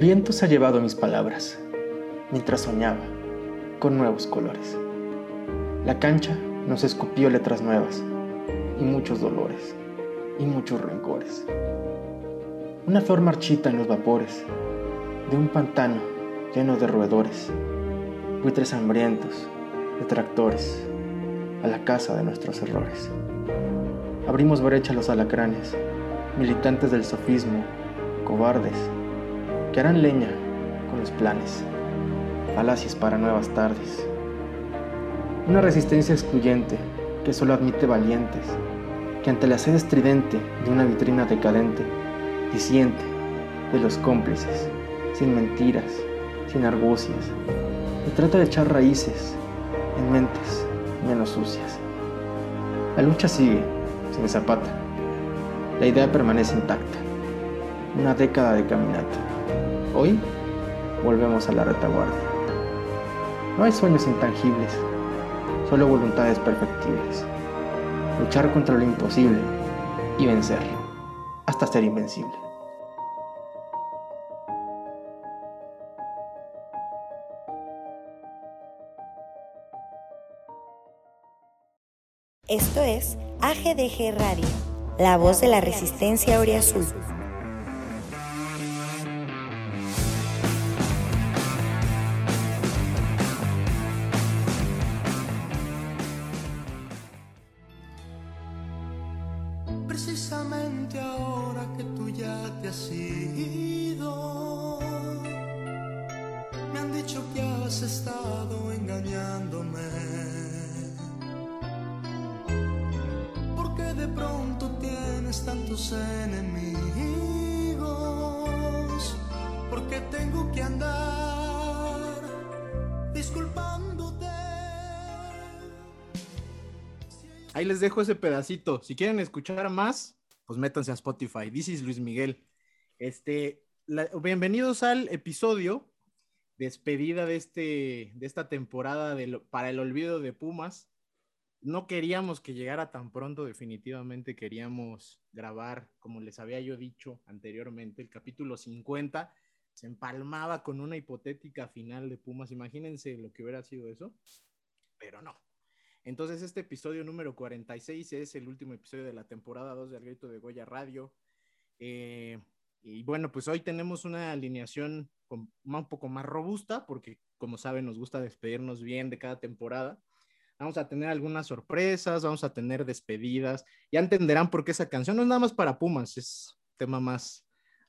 Viento se ha llevado mis palabras, mientras soñaba, con nuevos colores. La cancha nos escupió letras nuevas, y muchos dolores, y muchos rencores. Una flor marchita en los vapores, de un pantano lleno de roedores, buitres hambrientos, detractores, a la casa de nuestros errores. Abrimos brecha a los alacranes, militantes del sofismo, cobardes, que harán leña con los planes, falacias para nuevas tardes. Una resistencia excluyente que solo admite valientes, que ante la sed estridente de una vitrina decadente, disiente de los cómplices, sin mentiras, sin argucias, y trata de echar raíces en mentes menos sucias. La lucha sigue, sin zapata. La idea permanece intacta. Una década de caminata. Hoy volvemos a la retaguardia. No hay sueños intangibles, solo voluntades perfectibles. Luchar contra lo imposible y vencerlo, hasta ser invencible. Esto es AGDG Radio, la voz de la resistencia Azul. Dejo ese pedacito. Si quieren escuchar más, pues métanse a Spotify. This is Luis Miguel. Este, bienvenidos al episodio despedida de, este, de esta temporada de para el olvido de Pumas no queríamos que llegara tan pronto, definitivamente queríamos grabar, como les había yo dicho anteriormente, el capítulo 50 se empalmaba con una hipotética final de Pumas. Imagínense lo que hubiera sido eso, pero no. Entonces, este episodio número 46 es el último episodio de la temporada 2 del Grito de Goya Radio. Eh, y bueno, pues hoy tenemos una alineación un poco más robusta, porque como saben, nos gusta despedirnos bien de cada temporada. Vamos a tener algunas sorpresas, vamos a tener despedidas. Ya entenderán por qué esa canción no es nada más para Pumas, es tema más,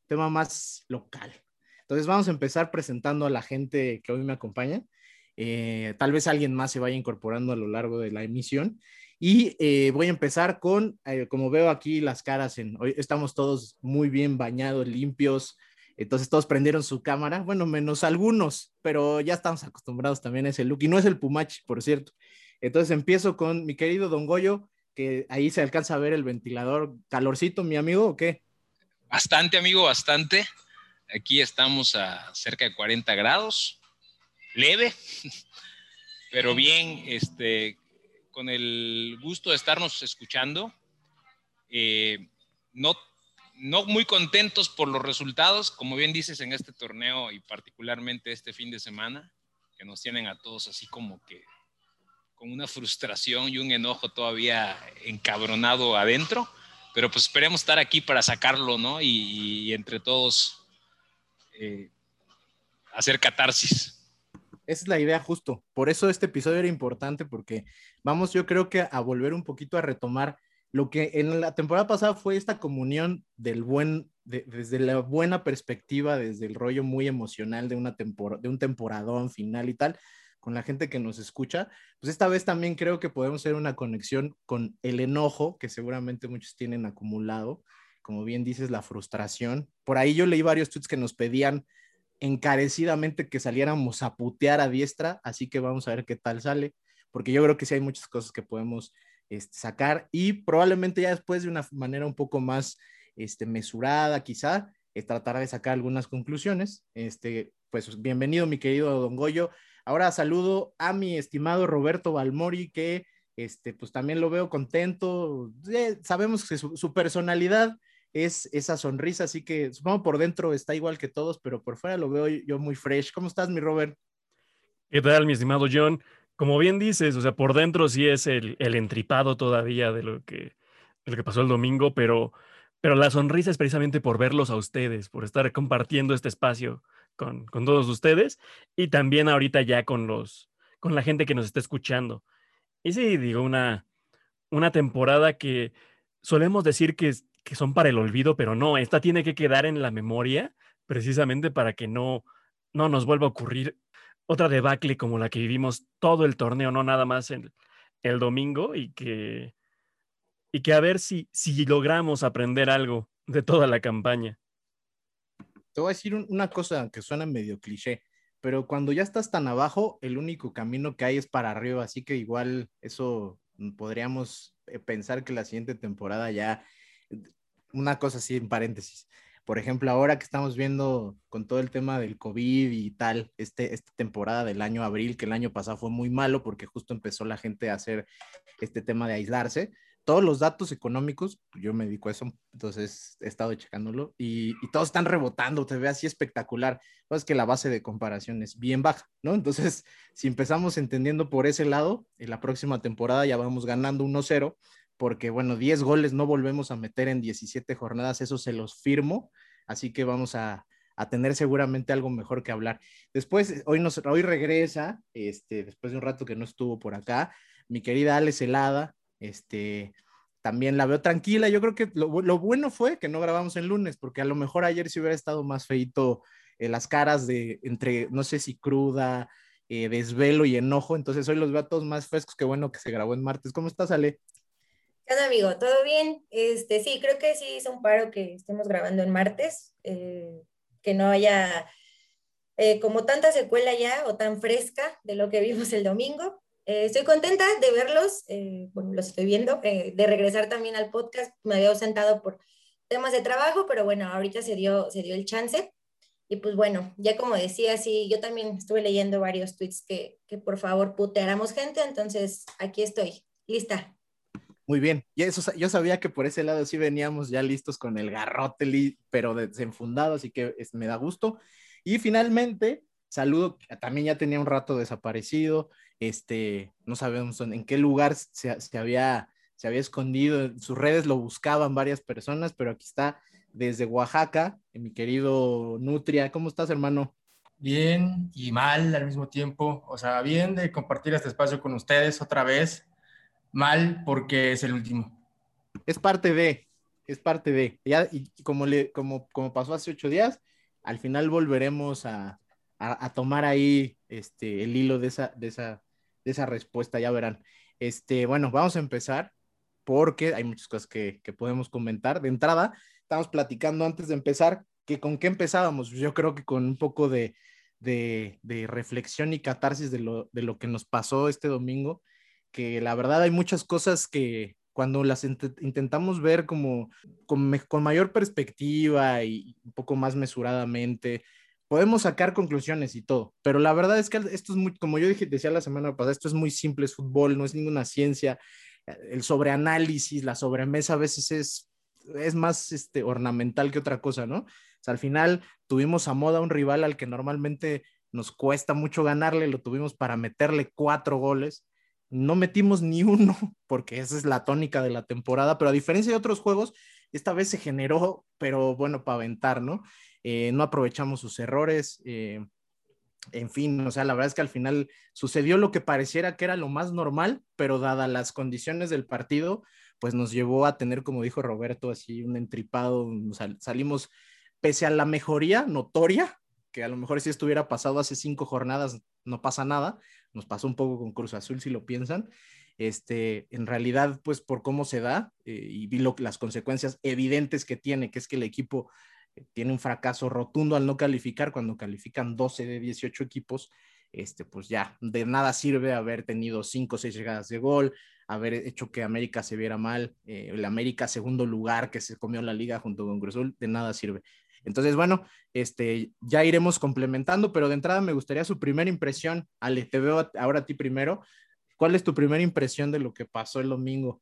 tema más local. Entonces vamos a empezar presentando a la gente que hoy me acompaña. Eh, tal vez alguien más se vaya incorporando a lo largo de la emisión. Y eh, voy a empezar con, eh, como veo aquí las caras, en, hoy estamos todos muy bien bañados, limpios, entonces todos prendieron su cámara, bueno, menos algunos, pero ya estamos acostumbrados también a ese look. Y no es el Pumachi, por cierto. Entonces empiezo con mi querido Don Goyo, que ahí se alcanza a ver el ventilador. ¿Calorcito, mi amigo, o qué? Bastante, amigo, bastante. Aquí estamos a cerca de 40 grados, leve, pero bien, este, con el gusto de estarnos escuchando. Eh, no, no muy contentos por los resultados, como bien dices en este torneo y particularmente este fin de semana, que nos tienen a todos así como que con una frustración y un enojo todavía encabronado adentro, pero pues esperemos estar aquí para sacarlo, ¿no? Y, entre todos eh, hacer catarsis. Esa es la idea justo. Por eso este episodio era importante porque vamos, yo creo que a volver un poquito a retomar lo que en la temporada pasada fue esta comunión del buen, desde la buena perspectiva, desde el rollo muy emocional de, una de un temporadón final y tal, con la gente que nos escucha, pues esta vez también creo que podemos hacer una conexión con el enojo que seguramente muchos tienen acumulado, como bien dices, la frustración. Por ahí yo leí varios tweets que nos pedían encarecidamente que saliéramos a putear a diestra, así que vamos a ver qué tal sale, porque yo creo que sí hay muchas cosas que podemos este, sacar y probablemente ya después de una manera un poco más este, mesurada, quizá, eh, tratar de sacar algunas conclusiones. Este, pues bienvenido, mi querido Don Goyo. Ahora saludo a mi estimado Roberto Balmori, que este, pues también lo veo contento. sabemos que su, personalidad es esa sonrisa, así que supongo por dentro está igual que todos, pero por fuera lo veo yo muy fresh. ¿Cómo estás, mi Robert? ¿Qué tal, mi estimado John? Como bien dices, o sea, por dentro sí es el, el entripado todavía de lo que, de lo que pasó el domingo, pero, pero la sonrisa es precisamente por verlos a ustedes, por estar compartiendo este espacio con, con todos ustedes y también ahorita ya con los, con la gente que nos está escuchando. Y sí, digo, una, una temporada que solemos decir que, que son para el olvido, pero no, esta tiene que quedar en la memoria precisamente para que no, no nos vuelva a ocurrir otra debacle como la que vivimos todo el torneo, no nada más en el domingo y que, y que a ver si, si logramos aprender algo de toda la campaña. Te voy a decir una cosa que suena medio cliché, pero cuando ya estás tan abajo, el único camino que hay es para arriba, así que igual eso podríamos eh, pensar que la siguiente temporada ya, una cosa así en paréntesis, por ejemplo, ahora que estamos viendo con todo el tema del COVID y tal, este, esta temporada del año abril, que el año pasado fue muy malo porque justo empezó la gente a hacer este tema de aislarse, todos los datos económicos, yo me dedico a eso, entonces he estado checándolo y, y todos están rebotando, te ve así espectacular. Pues es que la base de comparación es bien baja, ¿no? Entonces, si empezamos entendiendo por ese lado, en la próxima temporada ya vamos ganando 1-0, porque bueno, 10 goles no volvemos a meter en 17 jornadas, eso se los firmo, así que vamos a, tener seguramente algo mejor que hablar. Después, hoy, nos, hoy regresa, este, después de un rato que no estuvo por acá, mi querida Alex Helada, este, también la veo tranquila. Yo creo que lo, bueno fue que no grabamos el lunes, porque a lo mejor ayer sí hubiera estado más feito eh, las caras de entre, no sé si cruda, eh, desvelo y enojo. Entonces hoy los veo a todos más frescos. que bueno que se grabó en martes. ¿Cómo estás, Ale? ¿Qué onda, amigo? ¿Todo bien? Este, sí, creo que sí es un paro que estemos grabando en martes, eh, que no haya como tanta secuela ya o tan fresca de lo que vimos el domingo. Eh, estoy contenta de verlos, eh, bueno, los estoy viendo, eh, de regresar también al podcast. Me había ausentado por temas de trabajo, pero bueno, ahorita se dio, se dio el chance. Y pues bueno, ya como decía, sí, yo también estuve leyendo varios tweets que, que por favor puteáramos gente, entonces aquí estoy, lista. Muy bien, y eso, yo sabía que por ese lado sí veníamos ya listos con el garrote, pero desenfundado, así que me da gusto. Y finalmente, saludo, también ya tenía un rato desaparecido, este, no sabemos en qué lugar se, se, había, se había escondido, en sus redes lo buscaban varias personas, pero aquí está desde Oaxaca, mi querido Nutria, ¿cómo estás hermano? Bien y mal al mismo tiempo, o sea, bien de compartir este espacio con ustedes otra vez, mal porque es el último. Es parte de, es parte de, ya, y como, le, como, como pasó hace ocho días, al final volveremos a, a, tomar ahí este, el hilo de esa, de esa, de esa respuesta, ya verán. Este, bueno, vamos a empezar porque hay muchas cosas que, podemos comentar. De entrada, estamos platicando antes de empezar que con qué empezábamos. Yo creo que con un poco de, reflexión y catarsis de lo, de lo que nos pasó este domingo, que la verdad hay muchas cosas que cuando las intentamos ver como con, mayor perspectiva y un poco más mesuradamente, podemos sacar conclusiones y todo, pero la verdad es que esto es muy, como yo dije, decía la semana pasada, esto es muy simple, es fútbol, no es ninguna ciencia. El sobreanálisis, la sobremesa a veces es, es más este, ornamental que otra cosa, ¿no? O sea, al final tuvimos a moda un rival al que normalmente nos cuesta mucho ganarle, lo tuvimos para meterle cuatro goles. No metimos ni uno, porque esa es la tónica de la temporada, pero a diferencia de otros juegos, esta vez se generó, pero bueno, para aventar, ¿no? Eh, no aprovechamos sus errores. Eh, en fin, o sea, la verdad es que al final sucedió lo que pareciera que era lo más normal, pero dadas las condiciones del partido, pues nos llevó a tener, como dijo Roberto, así un entripado, salimos pese a la mejoría notoria, que a lo mejor si estuviera pasado hace cinco jornadas no pasa nada, nos pasó un poco con Cruz Azul si lo piensan, este, en realidad, pues por cómo se da eh, y vi las consecuencias evidentes que tiene, que es que el equipo tiene un fracaso rotundo al no calificar, cuando califican 12 de 18 equipos, este, pues ya de nada sirve haber tenido 5 o 6 llegadas de gol, haber hecho que América se viera mal, eh, el América segundo lugar que se comió la liga junto con Cruzul, de nada sirve. Entonces, bueno, este, ya iremos complementando, pero de entrada me gustaría su primera impresión. Ale, te veo ahora a ti primero. ¿Cuál es tu primera impresión de lo que pasó el domingo?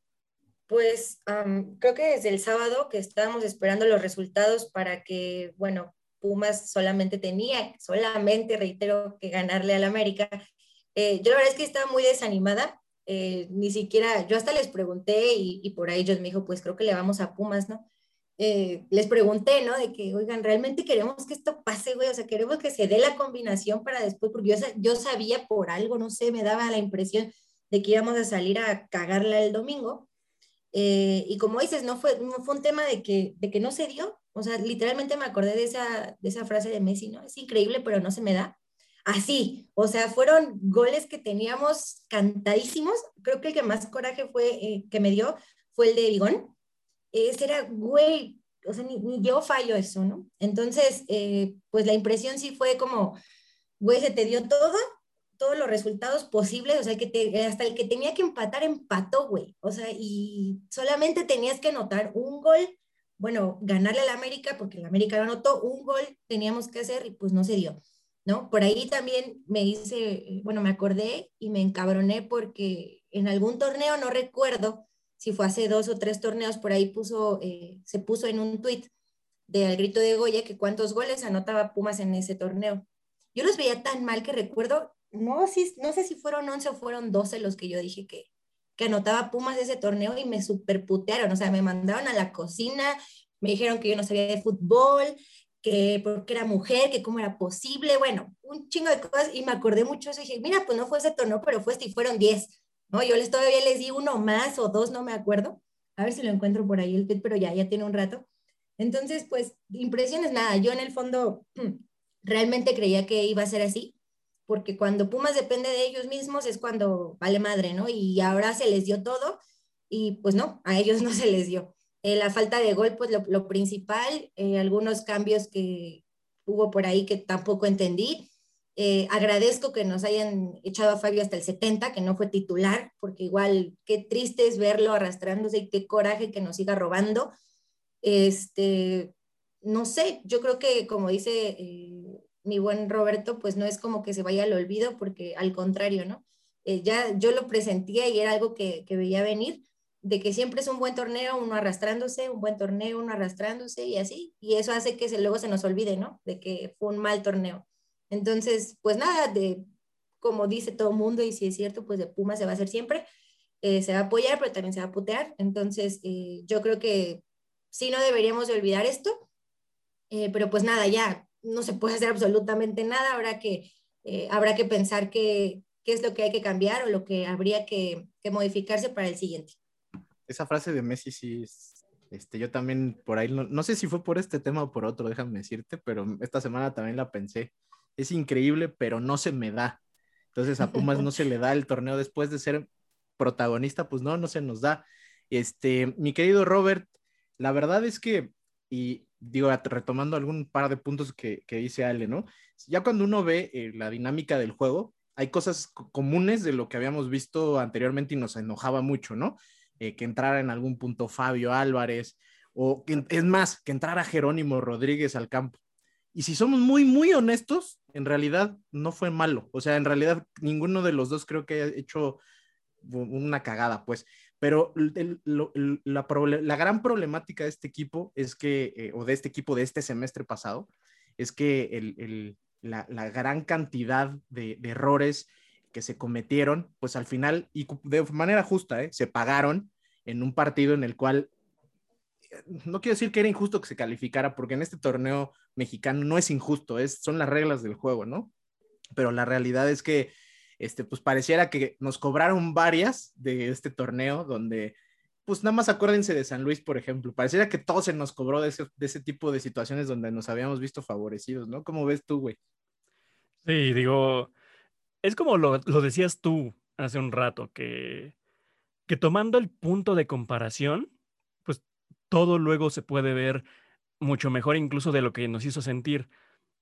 Pues creo que desde el sábado que estábamos esperando los resultados para que, bueno, Pumas solamente tenía, solamente, reitero, que ganarle al América. Eh, yo la verdad es que estaba muy desanimada, eh, ni siquiera, yo hasta les pregunté y, y, por ahí ellos me dijo, pues creo que le vamos a Pumas, ¿no? Eh, les pregunté, ¿no? De que, oigan, realmente queremos que esto pase, güey, o sea, queremos que se dé la combinación para después, porque yo, sabía por algo, no sé, me daba la impresión de que íbamos a salir a cagarla el domingo. Eh, y como dices, no fue, no fue un tema de que, de que no se dio, o sea, literalmente me acordé de esa, de esa frase de Messi, ¿no? Es increíble, pero no se me da. Así, o sea, fueron goles que teníamos cantadísimos. Creo que el que más coraje fue, eh, que me dio fue el de Vigón ese era, güey, o sea, ni, yo fallo eso, ¿no? Entonces, eh, pues la impresión sí fue como, güey, se te dio todo, todos los resultados posibles, o sea, que hasta el que tenía que empatar, empató, güey, o sea, y solamente tenías que anotar un gol, bueno, ganarle al América, porque el América lo anotó, un gol teníamos que hacer y pues no se dio, ¿no? Por ahí también me hice, bueno, me acordé y me encabroné porque en algún torneo, no recuerdo, si fue hace dos o tres torneos, por ahí puso, eh, se puso en un tuit del grito de Goya que cuántos goles anotaba Pumas en ese torneo. Yo los veía tan mal que recuerdo, no, si, no sé si fueron 11 o fueron 12 los que yo dije que, que anotaba Pumas ese torneo y me superputearon, o sea, me mandaron a la cocina, me dijeron que yo no sabía de fútbol, que porque era mujer, que cómo era posible, bueno, un chingo de cosas y me acordé mucho eso y dije, mira, pues no fue ese torneo, pero fue este y fueron 10. ¿No? Yo les todavía les di uno más o dos, no me acuerdo. A ver si lo encuentro por ahí el tweet, pero ya, ya tiene un rato. Entonces, pues, impresiones nada. Yo en el fondo realmente creía que iba a ser así, porque cuando Pumas depende de ellos mismos es cuando vale madre, ¿no? Y ahora se les dio todo y pues no, a ellos no se les dio. Eh, la falta de gol, pues lo, principal, eh, algunos cambios que hubo por ahí que tampoco entendí. Eh, agradezco que nos hayan echado a Fabio hasta el 70, que no fue titular, porque igual qué triste es verlo arrastrándose y qué coraje que nos siga robando. Este, no sé, yo creo que como dice eh, mi buen Roberto, pues no es como que se vaya al olvido, porque al contrario, ¿no? Eh, ya yo lo presentía y era algo que, que veía venir, de que siempre es un buen torneo, uno arrastrándose, un buen torneo, uno arrastrándose y así, y eso hace que se, luego se nos olvide, ¿no? De que fue un mal torneo. Entonces, pues nada, de como dice todo mundo, y si es cierto, pues de Puma se va a hacer siempre, eh, se va a apoyar, pero también se va a putear. Entonces, eh, yo creo que sí no deberíamos de olvidar esto, eh, pero pues nada, ya no se puede hacer absolutamente nada, habrá que, habrá que pensar qué, qué es lo que hay que cambiar o lo que habría que, que modificarse para el siguiente. Esa frase de Messi sí este, yo también por ahí, no, no, sé si fue por este tema o por otro, déjame decirte, pero esta semana también la pensé es increíble, pero no se me da. Entonces a Pumas no se le da el torneo después de ser protagonista, pues no, no se nos da. Este, mi querido Robert, la verdad es que, y digo, retomando algún par de puntos que, que dice Ale, ¿no? Ya cuando uno ve eh, la dinámica del juego, hay cosas comunes de lo que habíamos visto anteriormente y nos enojaba mucho, ¿no? Eh, que entrara en algún punto Fabio Álvarez, o que, es más, que entrara Jerónimo Rodríguez al campo. Y si somos muy, muy honestos, en realidad no fue malo. O sea, en realidad ninguno de los dos creo que haya hecho una cagada, pues. Pero la, gran problemática de este equipo es que, eh, o de este equipo de este semestre pasado, es que la, gran cantidad de, errores que se cometieron, pues al final, y de manera justa, ¿eh? se pagaron en un partido en el cual no quiero decir que era injusto que se calificara, porque en este torneo mexicano no es injusto, es, son las reglas del juego, ¿no? Pero la realidad es que, este, pues pareciera que nos cobraron varias de este torneo, donde, pues nada más acuérdense de San Luis, por ejemplo, pareciera que todo se nos cobró de ese, tipo de situaciones donde nos habíamos visto favorecidos, ¿no? ¿Cómo ves tú, güey? Sí, digo, es como lo, lo decías tú hace un rato, que, que tomando el punto de comparación, todo luego se puede ver mucho mejor incluso de lo que nos hizo sentir.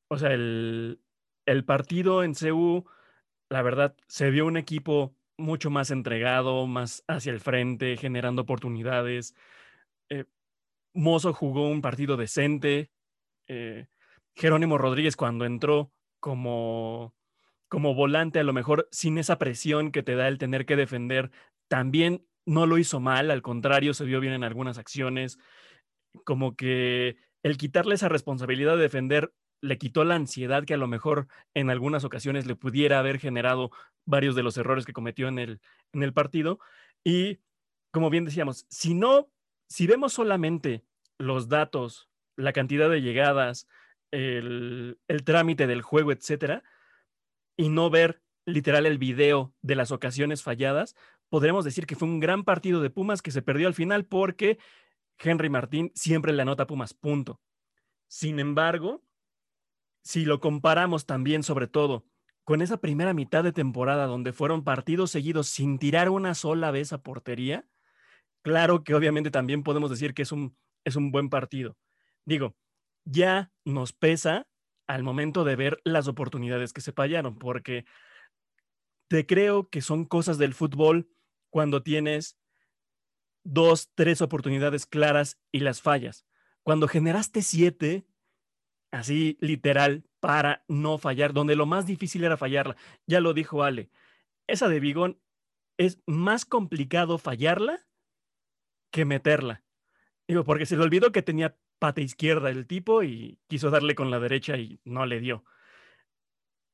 O sea, el, partido en CU, la verdad, se vio un equipo mucho más entregado, más hacia el frente, generando oportunidades. Eh, Mozo jugó un partido decente. Eh, Jerónimo Rodríguez cuando entró como, como volante, a lo mejor sin esa presión que te da el tener que defender, también no lo hizo mal, al contrario, se vio bien en algunas acciones, como que el quitarle esa responsabilidad de defender le quitó la ansiedad que a lo mejor en algunas ocasiones le pudiera haber generado varios de los errores que cometió en el, en el partido. Y como bien decíamos, si no, si vemos solamente los datos, la cantidad de llegadas, el, el trámite del juego, etcétera, y no ver literal el video de las ocasiones falladas, podremos decir que fue un gran partido de Pumas que se perdió al final porque Henry Martín siempre le anota Pumas, punto. Sin embargo, si lo comparamos también, sobre todo, con esa primera mitad de temporada donde fueron partidos seguidos sin tirar una sola vez a portería, claro que obviamente también podemos decir que es un, es un buen partido. Digo, ya nos pesa al momento de ver las oportunidades que se fallaron, porque te creo que son cosas del fútbol cuando tienes dos, tres oportunidades claras y las fallas. Cuando generaste siete, así literal, para no fallar, donde lo más difícil era fallarla, ya lo dijo Ale, esa de Bigón es más complicado fallarla que meterla. Digo, porque se le olvidó que tenía pata izquierda el tipo y quiso darle con la derecha y no le dio.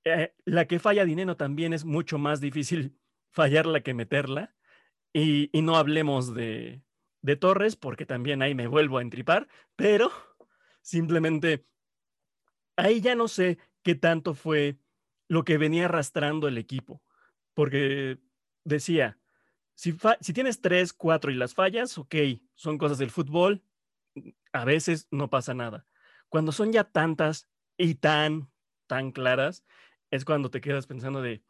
Eh, la que falla Dinero también es mucho más difícil fallarla que meterla. Y, no hablemos de, Torres, porque también ahí me vuelvo a entripar, pero simplemente ahí ya no sé qué tanto fue lo que venía arrastrando el equipo, porque decía, si, si tienes tres, cuatro y las fallas, ok, son cosas del fútbol, a veces no pasa nada. Cuando son ya tantas y tan, tan claras, es cuando te quedas pensando de,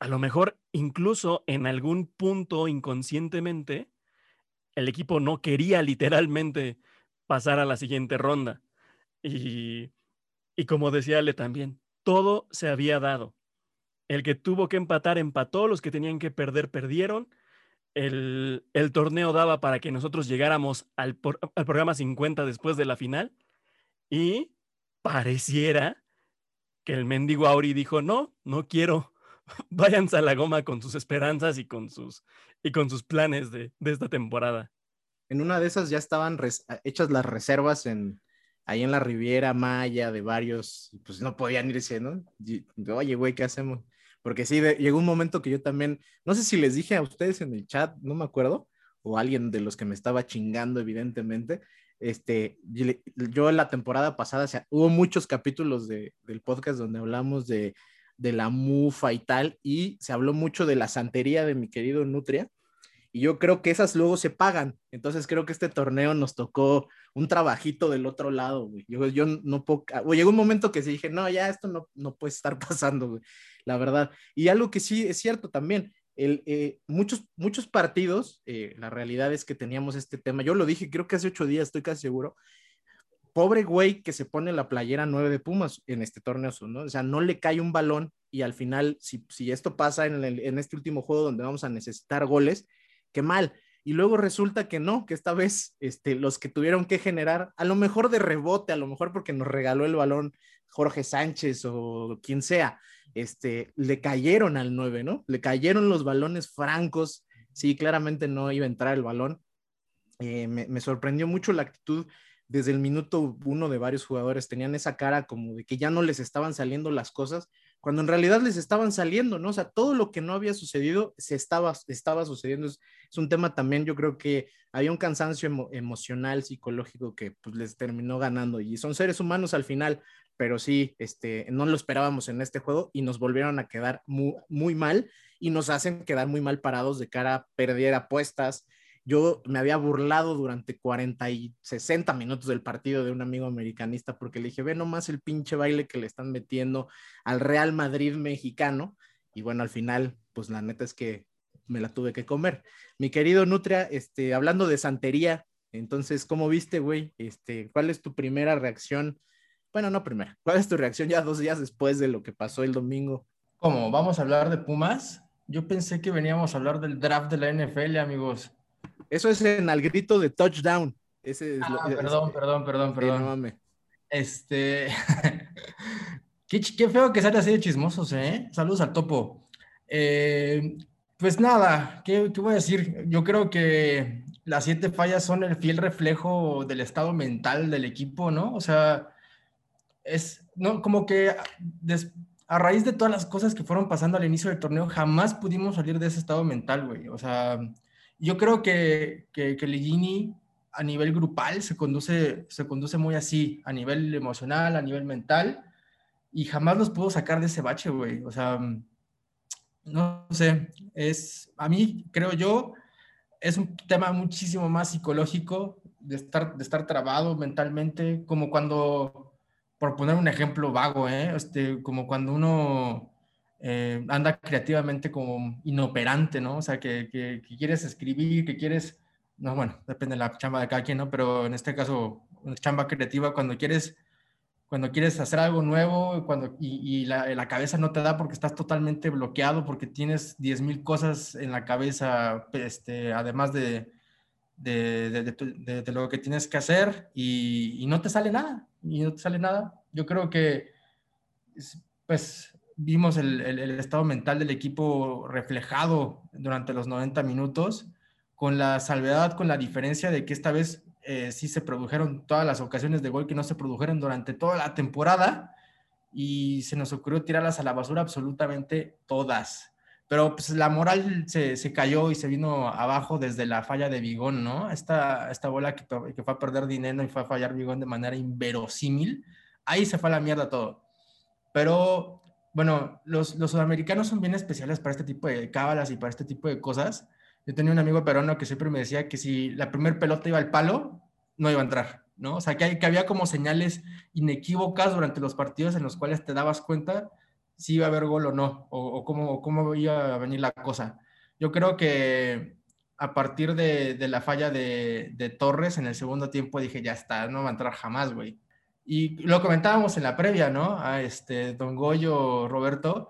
a lo mejor incluso en algún punto inconscientemente, el equipo no quería literalmente pasar a la siguiente ronda. Y, y como decía Ale también, todo se había dado. El que tuvo que empatar, empató, los que tenían que perder, perdieron. El, el torneo daba para que nosotros llegáramos al, al programa 50 después de la final y pareciera que el mendigo Auri dijo, no, no quiero, váyanse a la goma con sus esperanzas y con sus, y con sus planes de, esta temporada. En una de esas ya estaban hechas las reservas en, ahí en la Riviera Maya de varios, pues no podían irse, ¿no? Oye, güey, ¿qué hacemos? Porque sí, llegó un momento que yo también, no sé si les dije a ustedes en el chat, no me acuerdo, o alguien de los que me estaba chingando, evidentemente, este, yo la temporada pasada, hubo muchos capítulos de, del podcast donde hablamos de, de, la mufa y tal, y se habló mucho de la santería de mi querido Nutria, y yo creo que esas luego se pagan, entonces creo que este torneo nos tocó un trabajito del otro lado, Yo, yo no puedo, llegó un momento que se dije, no, ya esto no, no puede estar pasando, la verdad. Y algo que sí es cierto también, el, eh, muchos, muchos partidos, eh, la realidad es que teníamos este tema, yo lo dije, creo que hace ocho días, estoy casi seguro, pobre güey que se pone la playera nueve de Pumas en este torneo, ¿no? O sea, no le cae un balón y al final, si, si esto pasa en, en, este último juego donde vamos a necesitar goles, qué mal. Y luego resulta que no, que esta vez este, los que tuvieron que generar, a lo mejor de rebote, a lo mejor porque nos regaló el balón Jorge Sánchez o quien sea, este, le cayeron al 9, ¿no? Le cayeron los balones francos. Sí, claramente no iba a entrar el balón. Eh, me, sorprendió mucho la actitud desde el minuto uno de varios jugadores. Tenían esa cara como de que ya no les estaban saliendo las cosas, cuando en realidad les estaban saliendo, ¿no? O sea, todo lo que no había sucedido se estaba, estaba sucediendo. Es, un tema también, yo creo que había un cansancio emocional, psicológico que pues les terminó ganando y son seres humanos al final pero sí, este, no lo esperábamos en este juego y nos volvieron a quedar muy, muy mal y nos hacen quedar muy mal parados de cara a perder apuestas. Yo me había burlado durante 40 y 60 minutos del partido de un amigo americanista porque le dije, ve nomás el pinche baile que le están metiendo al Real Madrid mexicano. Y bueno, al final, pues la neta es que me la tuve que comer. Mi querido Nutria, este, hablando de santería, entonces, ¿cómo viste, güey? Este, ¿Cuál es tu primera reacción bueno, no primero. ¿Cuál es tu reacción ya dos días después de lo que pasó el domingo? ¿Cómo? ¿Vamos a hablar de Pumas? Yo pensé que veníamos a hablar del draft de la NFL, amigos. Eso es en al grito de touchdown. Ese ah, perdón, perdón, perdón, perdón, Este. qué, feo que sale así de chismosos, ¿eh? Saludos al topo. Eh, Pues nada, ¿qué, ¿qué, voy a decir? Yo creo que las siete fallas son el fiel reflejo del estado mental del equipo, ¿no? O sea, es, no, como que a raíz de todas las cosas que fueron pasando al inicio del torneo, jamás pudimos salir de ese estado mental, güey. O sea, yo creo que, que, que Ligini a nivel grupal se conduce, se conduce muy así, a nivel emocional, a nivel mental, y jamás los pudo sacar de ese bache, güey. O sea, no sé, es, a mí creo yo, es un tema muchísimo más psicológico de estar, de estar trabado mentalmente, como cuando, por poner un ejemplo vago, ¿eh? este, como cuando uno eh, anda creativamente como inoperante, ¿no? O sea, que, que, que quieres escribir, que quieres no, bueno, depende de la chamba de cada quien, ¿no? Pero en este caso, una chamba creativa, cuando quieres, cuando quieres hacer algo nuevo cuando, y, la, la, cabeza no te da porque estás totalmente bloqueado, porque tienes 10.000 cosas en la cabeza, este, además de, de, de, de, lo que tienes que hacer y, y, no te sale nada, y no te sale nada. Yo creo que, pues, vimos el, el, el estado mental del equipo reflejado durante los 90 minutos con la salvedad, con la diferencia de que esta vez eh, sí se produjeron todas las ocasiones de gol que no se produjeron durante toda la temporada y se nos ocurrió tirarlas a la basura absolutamente todas. Pero pues la moral se, se cayó y se vino abajo desde la falla de Vigón, ¿no? Esta, esta bola que, que fue a perder dinero y fue a fallar Vigón de manera inverosímil, ahí se fue a la mierda todo. Pero bueno, los, los sudamericanos son bien especiales para este tipo de cábalas y para este tipo de cosas yo tenía un amigo peruano que siempre me decía que si la primer pelota iba al palo, no iba a entrar, ¿no? O sea, que, hay, que había como señales inequívocas durante los partidos en los cuales te dabas cuenta si iba a haber gol o no, o, cómo, cómo iba a venir la cosa. Yo creo que a partir de, de la falla de, de, Torres en el segundo tiempo dije, ya está, no va a entrar jamás, güey. Y lo comentábamos en la previa, ¿no? A este Don Goyo, Roberto,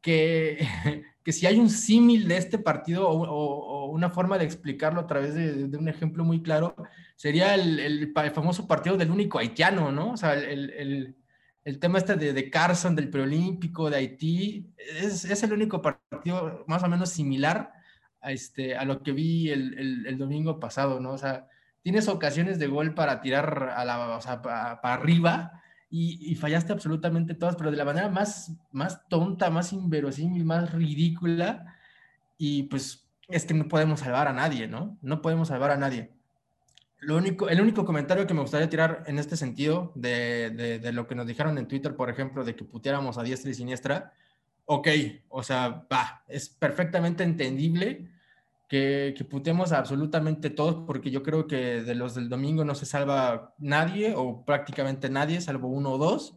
que que si hay un símil de este partido o, o, una forma de explicarlo a través de, de un ejemplo muy claro, sería el, el, el, famoso partido del único haitiano, ¿no? O sea, el, el tema este de, de, Carson, del preolímpico, de Haití, es, es, el único partido más o menos similar a, este, a lo que vi el, domingo pasado, ¿no? O sea, tienes ocasiones de gol para tirar a la, o sea, para, para arriba, y, y, fallaste absolutamente todas, pero de la manera más, más tonta, más inverosímil, más ridícula. Y pues es que no podemos salvar a nadie, ¿no? No podemos salvar a nadie. Lo único, el único comentario que me gustaría tirar en este sentido, de, de, de lo que nos dijeron en Twitter, por ejemplo, de que puteáramos a diestra y siniestra, ok, o sea, va, es perfectamente entendible que, putemos absolutamente todos, porque yo creo que de los del domingo no se salva nadie o prácticamente nadie, salvo uno o dos,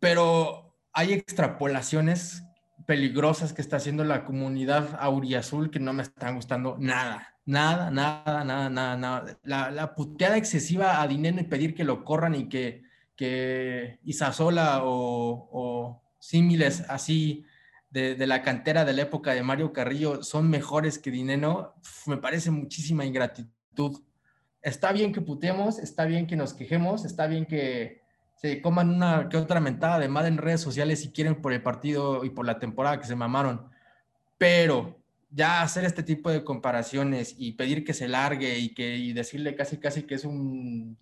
pero hay extrapolaciones peligrosas que está haciendo la comunidad auriazul que no me están gustando nada, nada, nada, nada, nada, nada. La, la puteada excesiva a Dinero y pedir que lo corran y que, que Isasola o, o símiles así de, la cantera de la época de Mario Carrillo son mejores que Dineno, me parece muchísima ingratitud. Está bien que putemos, está bien que nos quejemos, está bien que se coman una que otra mentada de madre en redes sociales si quieren por el partido y por la temporada que se mamaron, pero ya hacer este tipo de comparaciones y pedir que se largue y que y decirle casi casi que es un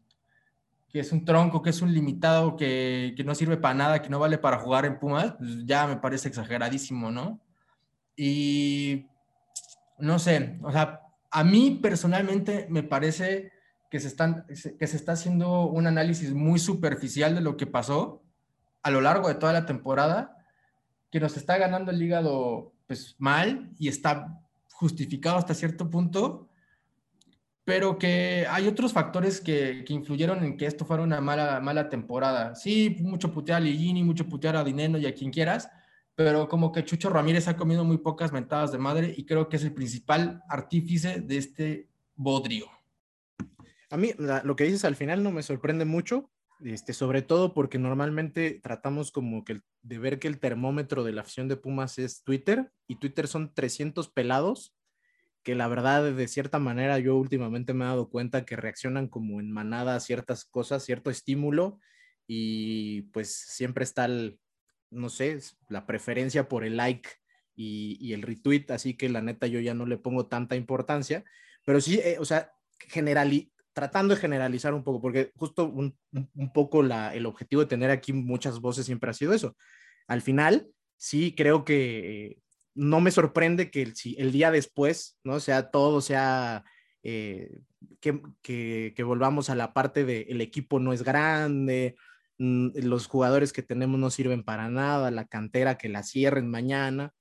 que es un tronco, que es un limitado, que, que, no sirve para nada, que no vale para jugar en Pumas, pues ya me parece exageradísimo, ¿no? Y no sé, o sea, a mí personalmente me parece que se, están, que se está haciendo un análisis muy superficial de lo que pasó a lo largo de toda la temporada, que nos está ganando el hígado pues mal y está justificado hasta cierto punto, pero que hay otros factores que, que, influyeron en que esto fuera una mala, mala temporada. Sí, mucho putear a Ligini, mucho putear a Dineno y a quien quieras, pero como que Chucho Ramírez ha comido muy pocas mentadas de madre y creo que es el principal artífice de este bodrio. A mí lo que dices al final no me sorprende mucho, este, sobre todo porque normalmente tratamos como que de ver que el termómetro de la afición de Pumas es Twitter y Twitter son 300 pelados que la verdad de cierta manera yo últimamente me he dado cuenta que reaccionan como en manada a ciertas cosas, cierto estímulo y pues siempre está el, no sé, la preferencia por el like y, el retweet, así que la neta yo ya no le pongo tanta importancia, pero sí, eh, o sea, generali tratando de generalizar un poco, porque justo un, un poco la, el objetivo de tener aquí muchas voces siempre ha sido eso. Al final, sí creo que no me sorprende que el, si el día después, ¿no? Sea todo, sea eh, que, volvamos a la parte de el equipo no es grande, mm, los jugadores que tenemos no sirven para nada, la cantera que la cierren mañana,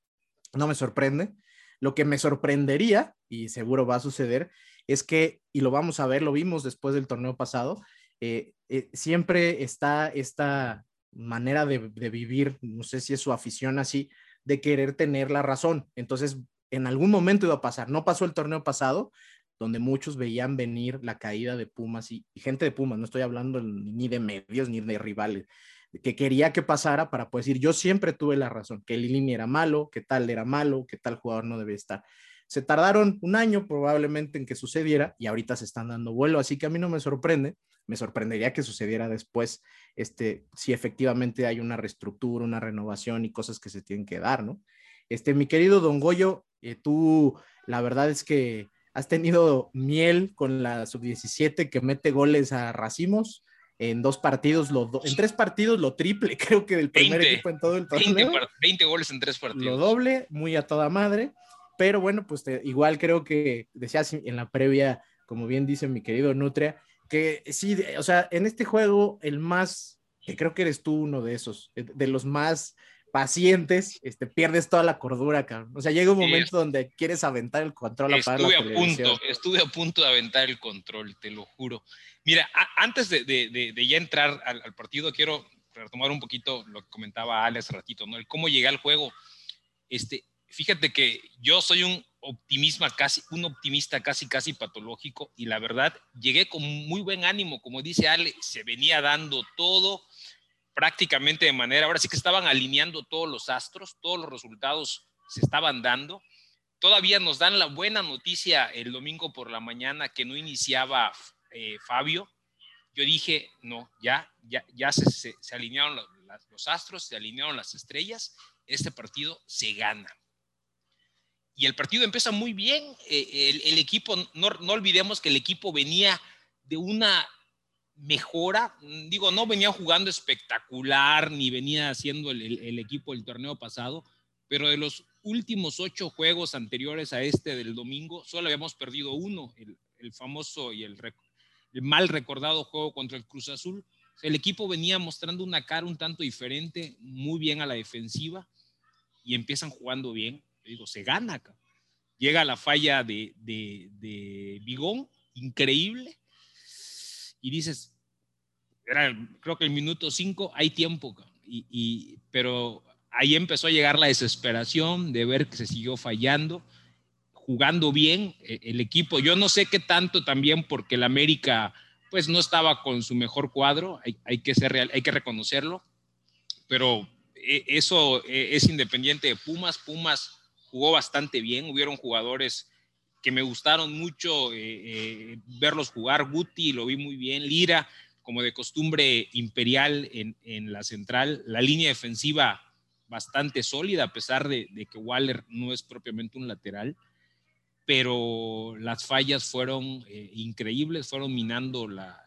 no me sorprende. Lo que me sorprendería, y seguro va a suceder, es que, y lo vamos a ver, lo vimos después del torneo pasado, eh, eh, siempre está esta manera de, de, vivir, no sé si es su afición así, de querer tener la razón. Entonces, en algún momento iba a pasar. No pasó el torneo pasado, donde muchos veían venir la caída de Pumas y, gente de Pumas, no estoy hablando ni de medios ni de rivales, que quería que pasara para poder decir, yo siempre tuve la razón, que Lilini era malo, que tal era malo, que tal jugador no debe estar. Se tardaron un año probablemente en que sucediera y ahorita se están dando vuelo, así que a mí no me sorprende, me sorprendería que sucediera después, este, si efectivamente hay una reestructura, una renovación y cosas que se tienen que dar, ¿no? Este, mi querido Don Goyo, eh, tú, la verdad es que has tenido miel con la sub-17 que mete goles a racimos, en dos partidos, lo do, en tres partidos lo triple, creo que del primer 20, equipo en todo el torneo. 20, 20, goles en tres partidos. Lo doble, muy a toda madre, pero bueno, pues te, igual creo que decías en la previa, como bien dice mi querido Nutria, que sí, o sea, en este juego el más, que creo que eres tú uno de esos, de los más pacientes, este, pierdes toda la cordura, cabrón. O sea, llega un momento sí, donde quieres aventar el control a estuve a punto, estuve a punto de aventar el control, te lo juro. Mira, a, antes de, de, de, ya entrar al, al, partido, quiero retomar un poquito lo que comentaba Ale hace ratito, ¿no? El cómo llegué al juego. Este, fíjate que yo soy un optimista casi, un optimista casi, casi patológico y la verdad, llegué con muy buen ánimo, como dice Ale, se venía dando todo prácticamente de manera, ahora sí que estaban alineando todos los astros, todos los resultados se estaban dando. Todavía nos dan la buena noticia el domingo por la mañana que no iniciaba eh, Fabio. Yo dije, no, ya, ya, ya se, alinearon los, astros, se alinearon las estrellas, este partido se gana. Y el partido empieza muy bien, eh, el, el, equipo, no, olvidemos que el equipo venía de una mejora. Digo, no venía jugando espectacular ni venía haciendo el, el, el, equipo del torneo pasado, pero de los últimos ocho juegos anteriores a este del domingo, solo habíamos perdido uno, el, el famoso y el, el, mal recordado juego contra el Cruz Azul. El equipo venía mostrando una cara un tanto diferente, muy bien a la defensiva y empiezan jugando bien. Digo, se gana. Llega la falla de, de, Bigón, increíble y dices, creo que el minuto 5 hay tiempo, y, pero ahí empezó a llegar la desesperación de ver que se siguió fallando, jugando bien e, el equipo. Yo no sé qué tanto también porque el América pues no estaba con su mejor cuadro, hay, hay que ser real, hay que reconocerlo, pero e, eso e, es independiente de Pumas. Pumas jugó bastante bien, hubieron jugadores que me gustaron mucho eh, eh, verlos jugar. Guti lo vi muy bien, Lira, como de costumbre imperial en, en, la central, la línea defensiva bastante sólida, a pesar de, de, que Waller no es propiamente un lateral, pero las fallas fueron eh, increíbles, fueron minando la,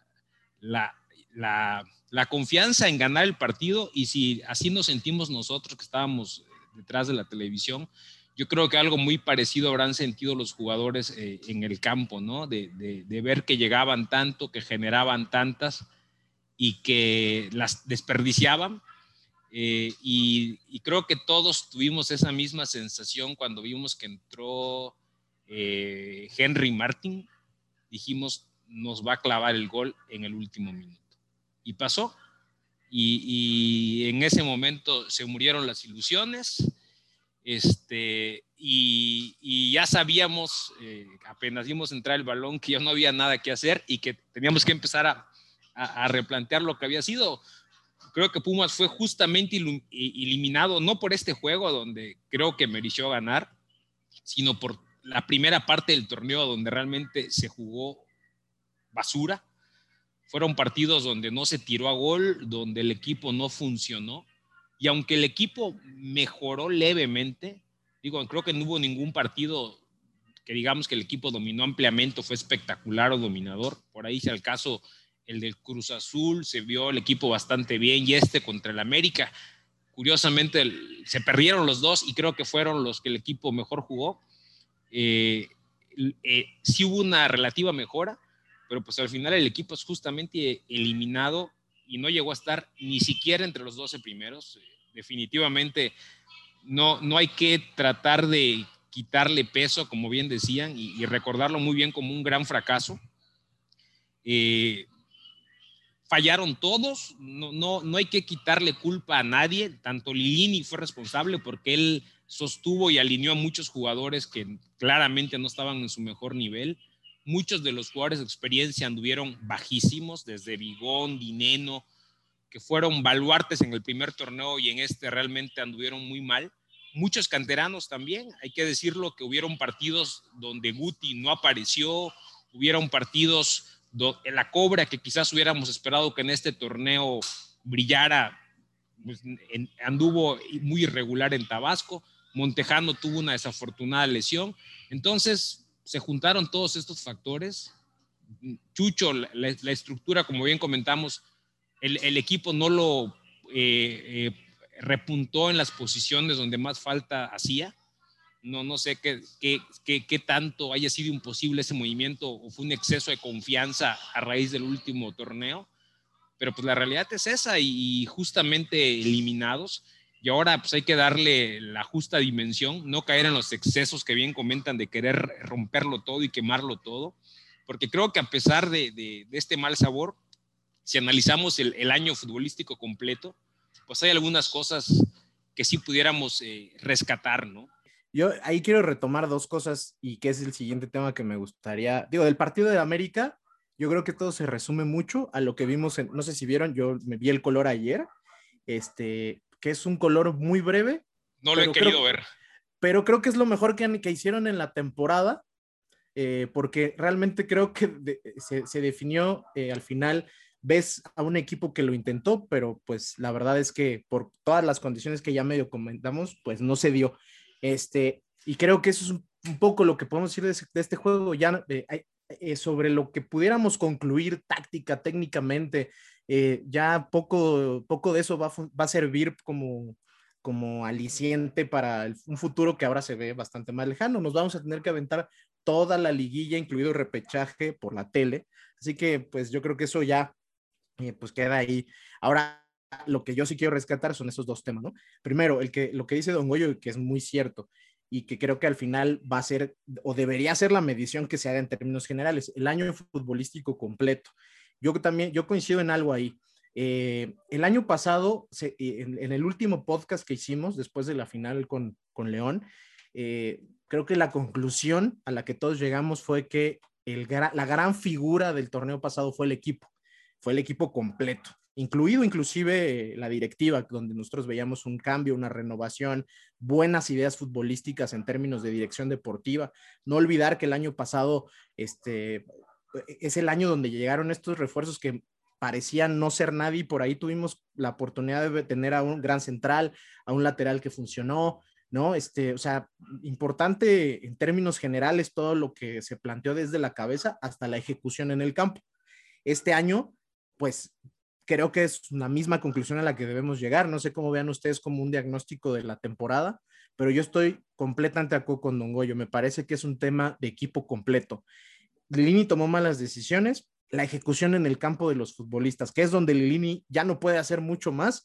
la, la, la confianza en ganar el partido y si así nos sentimos nosotros que estábamos detrás de la televisión, yo creo que algo muy parecido habrán sentido los jugadores eh, en el campo, ¿no? De, ver que llegaban tanto, que generaban tantas y que las desperdiciaban. Eh, y, creo que todos tuvimos esa misma sensación cuando vimos que entró eh, Henry Martin. Dijimos, nos va a clavar el gol en el último minuto. Y pasó. Y en ese momento se murieron las ilusiones este, y, ya sabíamos, eh, apenas vimos entrar el balón, que ya no había nada que hacer y que teníamos que empezar a, a, a replantear lo que había sido. Creo que Pumas fue justamente eliminado, no por este juego donde creo que mereció ganar, sino por la primera parte del torneo donde realmente se jugó basura. Fueron partidos donde no se tiró a gol, donde el equipo no funcionó y aunque el equipo mejoró levemente, Digo, creo que no hubo ningún partido que digamos que el equipo dominó ampliamente, fue espectacular o dominador. Por ahí, si al caso, el del Cruz Azul, se vio el equipo bastante bien y este contra el América. Curiosamente, se perdieron los dos y creo que fueron los que el equipo mejor jugó. Eh, eh, sí hubo una relativa mejora, pero pues al final el equipo es justamente eliminado y no llegó a estar ni siquiera entre los 12 primeros. definitivamente no, no hay que tratar de quitarle peso, como bien decían, y, recordarlo muy bien como un gran fracaso. Eh, fallaron todos, no, no, no hay que quitarle culpa a nadie, tanto Lilini fue responsable porque él sostuvo y alineó a muchos jugadores que claramente no estaban en su mejor nivel. Muchos de los jugadores de experiencia anduvieron bajísimos, desde Vigón, Dineno, que fueron baluartes en el primer torneo y en este realmente anduvieron muy mal. Muchos canteranos también, hay que decirlo que hubieron partidos donde Guti no apareció, hubieron partidos en la Cobra que quizás hubiéramos esperado que en este torneo brillara, pues, anduvo muy irregular en Tabasco, Montejano tuvo una desafortunada lesión, entonces se juntaron todos estos factores. Chucho, la, estructura, como bien comentamos, el, equipo no lo eh, eh, repuntó en las posiciones donde más falta hacía. No, no sé qué, qué, qué, tanto haya sido imposible ese movimiento o fue un exceso de confianza a raíz del último torneo, pero pues la realidad es esa y, justamente eliminados. Y ahora pues hay que darle la justa dimensión, no caer en los excesos que bien comentan de querer romperlo todo y quemarlo todo, porque creo que a pesar de, de, este mal sabor, si analizamos el, el año futbolístico completo, pues hay algunas cosas que sí pudiéramos eh, rescatar, ¿no? Yo ahí quiero retomar dos cosas y que es el siguiente tema que me gustaría, digo, del partido de América, yo creo que todo se resume mucho a lo que vimos en, no sé si vieron, yo me vi el color ayer, este, que es un color muy breve. No lo he querido ver. Pero creo que es lo mejor que, que hicieron en la temporada, eh, porque realmente creo que se, definió eh, al final ves a un equipo que lo intentó, pero pues la verdad es que por todas las condiciones que ya medio comentamos, pues no se dio. Este, y creo que eso es un, poco lo que podemos decir de, este juego, ya eh, sobre lo que pudiéramos concluir táctica, técnicamente, eh, ya poco, poco de eso va, va a servir como, como aliciente para un futuro que ahora se ve bastante más lejano. Nos vamos a tener que aventar toda la liguilla, incluido repechaje por la tele. Así que pues yo creo que eso ya pues queda ahí. Ahora, lo que yo sí quiero rescatar son esos dos temas, ¿no? Primero, el que, lo que dice Don Goyo, que es muy cierto, y que creo que al final va a ser, o debería ser la medición que se haga en términos generales, el año futbolístico completo. Yo también, yo coincido en algo ahí. Eh, el año pasado, eh, en, el último podcast que hicimos, después de la final con, con León, eh, creo que la conclusión a la que todos llegamos fue que la gran figura del torneo pasado fue el equipo fue el equipo completo, incluido inclusive la directiva, donde nosotros veíamos un cambio, una renovación, buenas ideas futbolísticas en términos de dirección deportiva. No olvidar que el año pasado este, es el año donde llegaron estos refuerzos que parecían no ser nadie, por ahí tuvimos la oportunidad de tener a un gran central, a un lateral que funcionó, ¿no? Este, o sea, importante en términos generales todo lo que se planteó desde la cabeza hasta la ejecución en el campo. Este año pues creo que es la misma conclusión a la que debemos llegar. No sé cómo vean ustedes como un diagnóstico de la temporada, pero yo estoy completamente acuerdo con Don Goyo. Me parece que es un tema de equipo completo. Lilini tomó malas decisiones, la ejecución en el campo de los futbolistas, que es donde Lilini ya no puede hacer mucho más,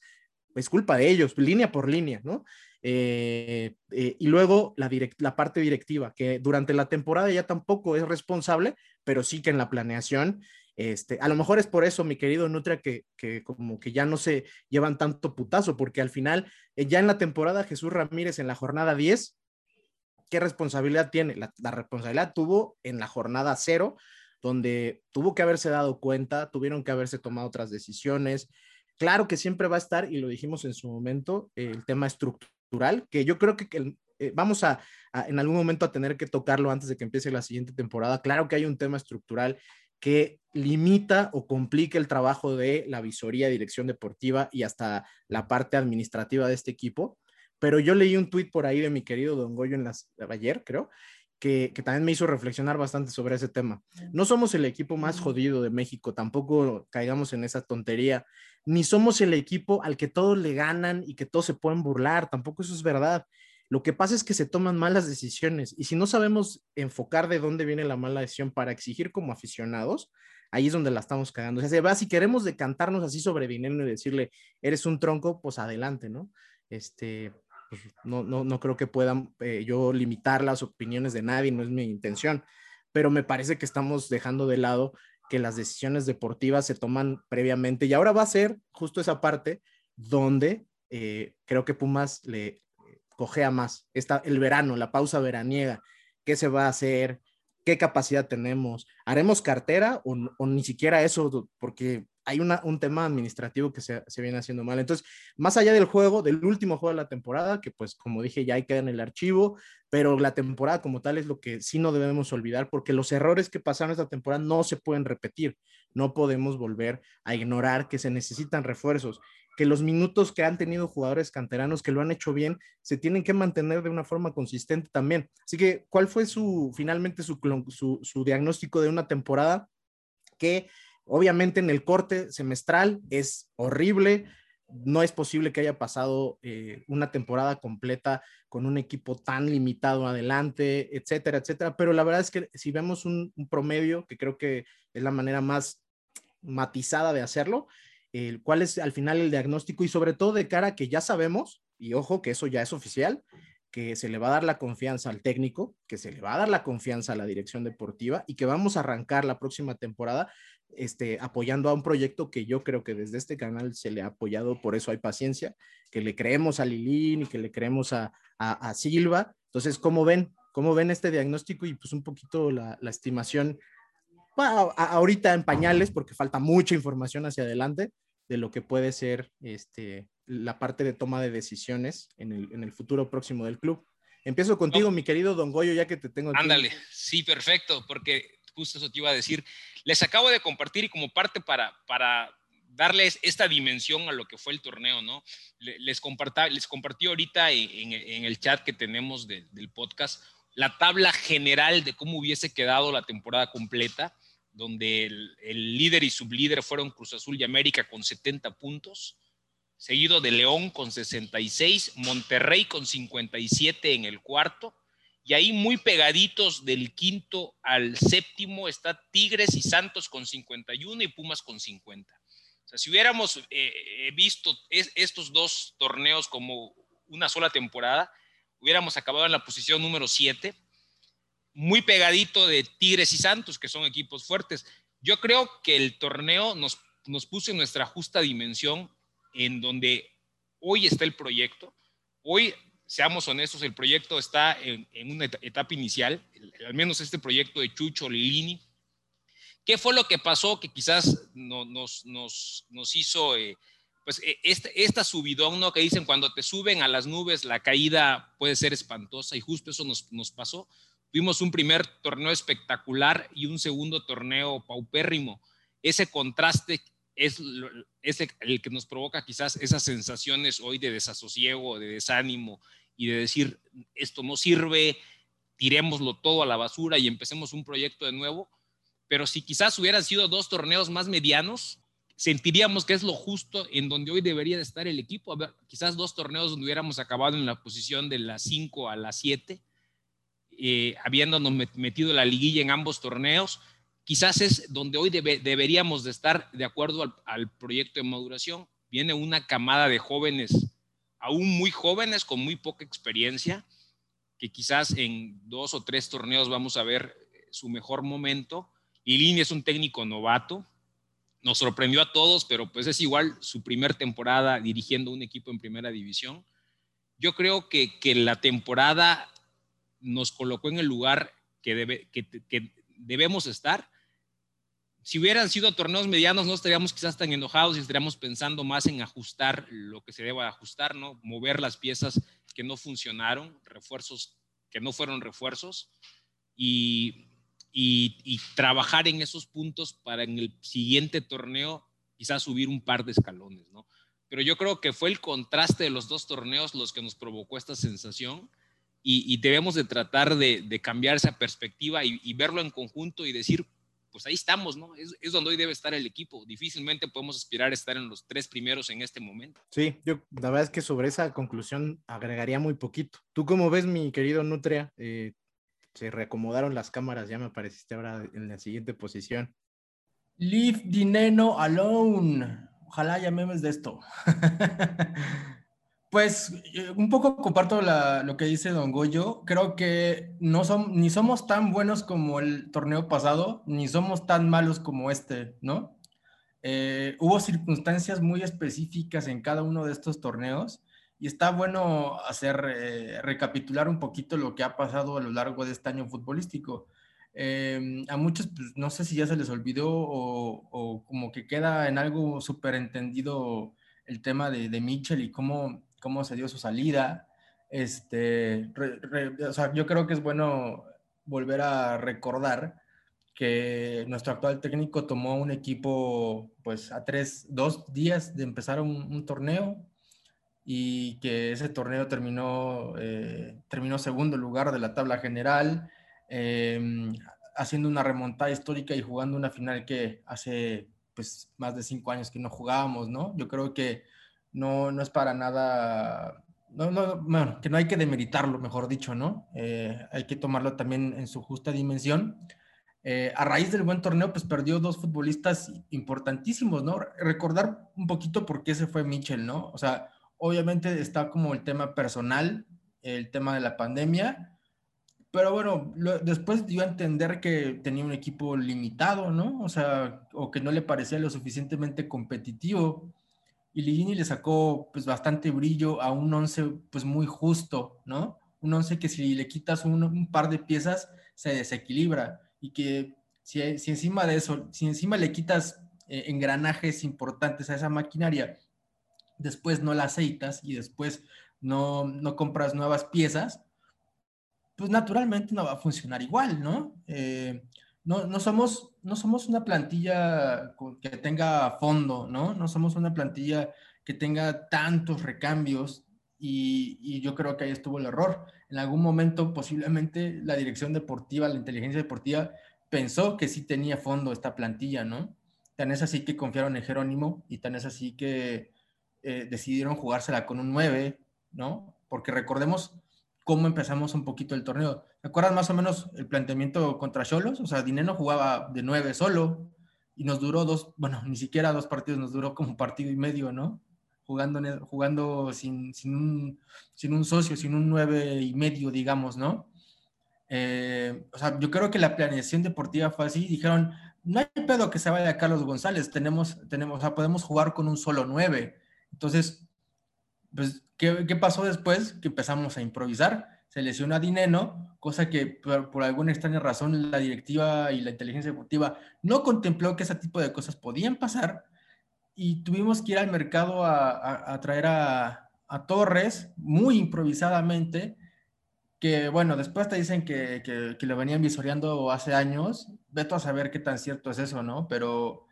es culpa de ellos, línea por línea, ¿no? Eh, eh, y luego la, parte directiva, que durante la temporada ya tampoco es responsable, pero sí que en la planeación este, a lo mejor es por eso, mi querido Nutria, que, como que ya no se llevan tanto putazo, porque al final, eh, ya en la temporada, Jesús Ramírez en la jornada 10, ¿qué responsabilidad tiene? La, responsabilidad tuvo en la jornada 0, donde tuvo que haberse dado cuenta, tuvieron que haberse tomado otras decisiones. Claro que siempre va a estar, y lo dijimos en su momento, el tema estructural, que yo creo que, eh, vamos a, en algún momento a tener que tocarlo antes de que empiece la siguiente temporada. Claro que hay un tema estructural que limita o complica el trabajo de la visoría, dirección deportiva y hasta la parte administrativa de este equipo. Pero yo leí un tuit por ahí de mi querido Don Goyo en las, ayer, creo, que, que, también me hizo reflexionar bastante sobre ese tema. No somos el equipo más jodido de México, tampoco caigamos en esa tontería, ni somos el equipo al que todos le ganan y que todos se pueden burlar, tampoco eso es verdad. Lo que pasa es que se toman malas decisiones y si no sabemos enfocar de dónde viene la mala decisión para exigir como aficionados, ahí es donde la estamos cagando. O sea, si queremos decantarnos así sobre dinero y decirle, eres un tronco, pues adelante, ¿no? Este, pues no, no, no creo que puedan eh, yo limitar las opiniones de nadie, no es mi intención, pero me parece que estamos dejando de lado que las decisiones deportivas se toman previamente y ahora va a ser justo esa parte donde eh, creo que Pumas le, cojea más. Está el verano, la pausa veraniega, qué se va a hacer, qué capacidad tenemos, haremos cartera o, ni siquiera eso, porque hay una, un tema administrativo que se, se, viene haciendo mal. Entonces, más allá del juego, del último juego de la temporada, que pues como dije ya hay queda en el archivo, pero la temporada como tal es lo que sí no debemos olvidar, porque los errores que pasaron esta temporada no se pueden repetir. No podemos volver a ignorar que se necesitan refuerzos que los minutos que han tenido jugadores canteranos que lo han hecho bien se tienen que mantener de una forma consistente también. Así que, ¿cuál fue su finalmente su, su, diagnóstico de una temporada que obviamente en el corte semestral es horrible? No es posible que haya pasado eh, una temporada completa con un equipo tan limitado adelante, etcétera, etcétera. Pero la verdad es que si vemos un promedio, que creo que es la manera más matizada de hacerlo, cuál es al final el diagnóstico y sobre todo de cara a que ya sabemos, y ojo que eso ya es oficial, que se le va a dar la confianza al técnico, que se le va a dar la confianza a la dirección deportiva y que vamos a arrancar la próxima temporada este, apoyando a un proyecto que yo creo que desde este canal se le ha apoyado, por eso hay paciencia, que le creemos a Lilín y que le creemos a, a, Silva. Entonces, ¿cómo ven? ¿Cómo ven este diagnóstico y pues un poquito la, la estimación? ahorita en pañales, porque falta mucha información hacia adelante, de lo que puede ser este, la parte de toma de decisiones en el, futuro próximo del club. Empiezo contigo, mi querido Don Goyo, ya que te tengo. Ándale, sí, perfecto, porque justo eso te iba a decir. Les acabo de compartir y como parte para, para darles esta dimensión a lo que fue el torneo, ¿no? Les, compartí, les compartí ahorita en, el chat que tenemos del podcast la tabla general de cómo hubiese quedado la temporada completa donde el, líder y sublíder fueron Cruz Azul y América con 70 puntos, seguido de León con 66, Monterrey con 57 en el cuarto, y ahí muy pegaditos del quinto al séptimo está Tigres y Santos con 51 y Pumas con 50. O sea, si hubiéramos eh, eh, visto estos dos torneos como una sola temporada, hubiéramos acabado en la posición número 7 muy pegadito de Tigres y Santos, que son equipos fuertes. Yo creo que el torneo nos, nos puso en nuestra justa dimensión en donde hoy está el proyecto. Hoy, seamos honestos, el proyecto está en, una etapa inicial, al menos este proyecto de Chucho Lilini. ¿Qué fue lo que pasó que quizás no, nos, nos, nos, hizo, eh, pues, e, este, esta subidón, ¿no? Que dicen cuando te suben a las nubes, la caída puede ser espantosa y justo eso nos, nos pasó Tuvimos un primer torneo espectacular y un segundo torneo paupérrimo. Ese contraste es, el que nos provoca quizás esas sensaciones hoy de desasosiego, de desánimo y de decir, esto no sirve, tirémoslo todo a la basura y empecemos un proyecto de nuevo. Pero si quizás hubieran sido dos torneos más medianos, sentiríamos que es lo justo en donde hoy debería de estar el equipo. A ver, quizás dos torneos donde hubiéramos acabado en la posición de las 5 a las 7 eh, habiéndonos metido la liguilla en ambos torneos, quizás es donde hoy deberíamos de estar de acuerdo al, proyecto de maduración. Viene una camada de jóvenes, aún muy jóvenes, con muy poca experiencia, que quizás en dos o tres torneos vamos a ver su mejor momento. Lini es un técnico novato, nos sorprendió a todos, pero pues es igual su primer temporada dirigiendo un equipo en primera división. Yo creo que, que la temporada nos colocó en el lugar que, debe, que, debemos estar. Si hubieran sido torneos medianos, no estaríamos quizás tan enojados y estaríamos pensando más en ajustar lo que se deba ajustar, ¿no? Mover las piezas que no funcionaron, refuerzos que no fueron refuerzos y, y, trabajar en esos puntos para en el siguiente torneo quizás subir un par de escalones, ¿no? pero yo creo que fue el contraste de los dos torneos los que nos provocó esta sensación y, debemos de tratar de, cambiar esa perspectiva y, verlo en conjunto y decir, pues ahí estamos, ¿no? Es, es, donde hoy debe estar el equipo. Difícilmente podemos aspirar a estar en los tres primeros en este momento. Sí, yo la verdad es que sobre esa conclusión agregaría muy poquito. ¿Tú cómo ves, mi querido Nutria? Eh, se reacomodaron las cámaras, ya me apareciste ahora en la siguiente posición. Leave Dineno alone. Ojalá ya memes de esto. pues eh, un poco comparto lo que dice Don Goyo. Creo que no son, ni somos tan buenos como el torneo pasado, ni somos tan malos como este, ¿no? Eh, hubo circunstancias muy específicas en cada uno de estos torneos y está bueno hacer, eh, recapitular un poquito lo que ha pasado a lo largo de este año futbolístico. Em, a muchos, pues, no sé si ya se les olvidó o, como que queda en algo súper entendido el tema de, de Mitchell y cómo, cómo se dio su salida. Este, o sea, yo creo que es bueno volver a recordar que nuestro actual técnico tomó un equipo pues a tres, dos días de empezar un, torneo y que ese torneo terminó, eh, terminó segundo lugar de la tabla general Em, haciendo una remontada histórica y jugando una final que hace pues más de cinco años que no jugábamos, ¿no? Yo creo que no, no es para nada, no, no, bueno, que no hay que demeritarlo, mejor dicho, ¿no? Eh, hay que tomarlo también en su justa dimensión. Eh, a raíz del buen torneo, pues perdió dos futbolistas importantísimos, ¿no? Recordar un poquito por qué se fue Mitchell, ¿no? O sea, obviamente está como el tema personal, el tema de la pandemia, pero bueno, después dio a entender que tenía un equipo limitado, ¿no? O sea, o que no le parecía lo suficientemente competitivo. Y Ligini le sacó pues bastante brillo a un once pues muy justo, ¿no? Un once que si le quitas un, par de piezas se desequilibra y que si, si, encima de eso, si encima le quitas eh, engranajes importantes a esa maquinaria, después no la aceitas y después no, no compras nuevas piezas, pues naturalmente no va a funcionar igual, ¿no? Eh, no, somos, no somos una plantilla que tenga fondo, ¿no? No somos una plantilla que tenga tantos recambios y, y, yo creo que ahí estuvo el error. En algún momento posiblemente la dirección deportiva, la inteligencia deportiva pensó que sí tenía fondo esta plantilla, ¿no? Tan es así que confiaron en Jerónimo y tan es así que eh, decidieron jugársela con un 9, ¿no? Porque recordemos cómo empezamos un poquito el torneo. ¿Te acuerdas más o menos el planteamiento contra Cholos? O sea, Dineno jugaba de nueve solo y nos duró dos, bueno, ni siquiera dos partidos, nos duró como partido y medio, ¿no? Jugando, jugando sin, sin, un, sin un socio, sin un nueve y medio, digamos, ¿no? Eh, o sea, yo creo que la planeación deportiva fue así. Dijeron, no hay pedo que se vaya Carlos González, tenemos, tenemos, o sea, podemos jugar con un solo nueve. Entonces, pues, ¿qué, ¿qué, pasó después? Que empezamos a improvisar. Se lesionó a Dineno, cosa que por, alguna extraña razón la directiva y la inteligencia deportiva no contempló que ese tipo de cosas podían pasar y tuvimos que ir al mercado a, a, traer a, a, Torres muy improvisadamente, que bueno, después te dicen que, que, que, lo venían visoreando hace años, veto a saber qué tan cierto es eso, ¿no? Pero,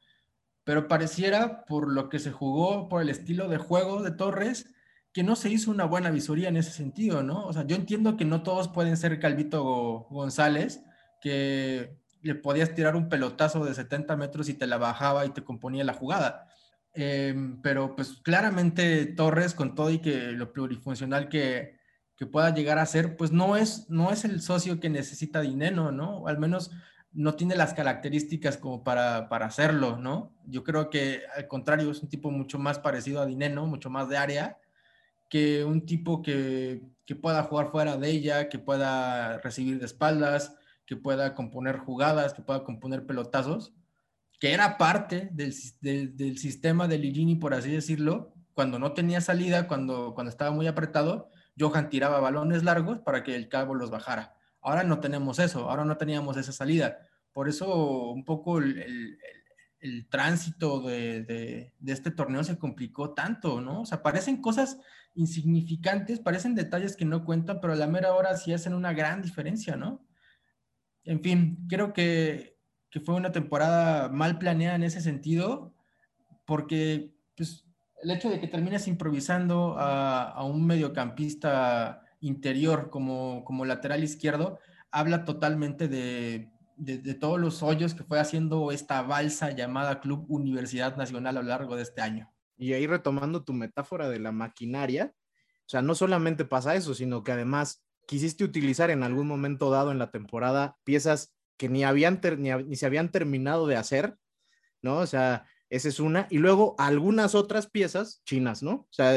pero pareciera por lo que se jugó, por el estilo de juego de Torres, que no se hizo una buena visoría en ese sentido, ¿no? O sea, yo entiendo que no todos pueden ser Calvito González, que le podías tirar un pelotazo de 70 metros y te la bajaba y te componía la jugada. Em, pero pues claramente Torres, con todo y que lo plurifuncional que, pueda llegar a ser, pues no es, no es el socio que necesita dinero, ¿no? Al menos no tiene las características como para, para, hacerlo, ¿no? Yo creo que al contrario es un tipo mucho más parecido a Dineno, mucho más de área, que un tipo que, que, pueda jugar fuera de ella, que pueda recibir de espaldas, que pueda componer jugadas, que pueda componer pelotazos, que era parte del, del, del sistema de Ligini, por así decirlo, cuando no tenía salida, cuando, cuando estaba muy apretado, Johan tiraba balones largos para que el cabo los bajara. Ahora no tenemos eso, ahora no teníamos esa salida. Por eso un poco el, el, el tránsito de, de, este torneo se complicó tanto, ¿no? O sea, parecen cosas insignificantes, parecen detalles que no cuentan, pero a la mera hora sí hacen una gran diferencia, ¿no? En fin, creo que, que fue una temporada mal planeada en ese sentido, porque pues, el hecho de que termines improvisando a, a un mediocampista interior como, como lateral izquierdo habla totalmente de, de, todos los hoyos que fue haciendo esta balsa llamada Club Universidad Nacional a lo largo de este año. Y ahí retomando tu metáfora de la maquinaria, o sea, no solamente pasa eso, sino que además quisiste utilizar en algún momento dado en la temporada piezas que ni, habían ni, ni se habían terminado de hacer, ¿no? O sea, esa es una. Y luego algunas otras piezas chinas, ¿no? O sea,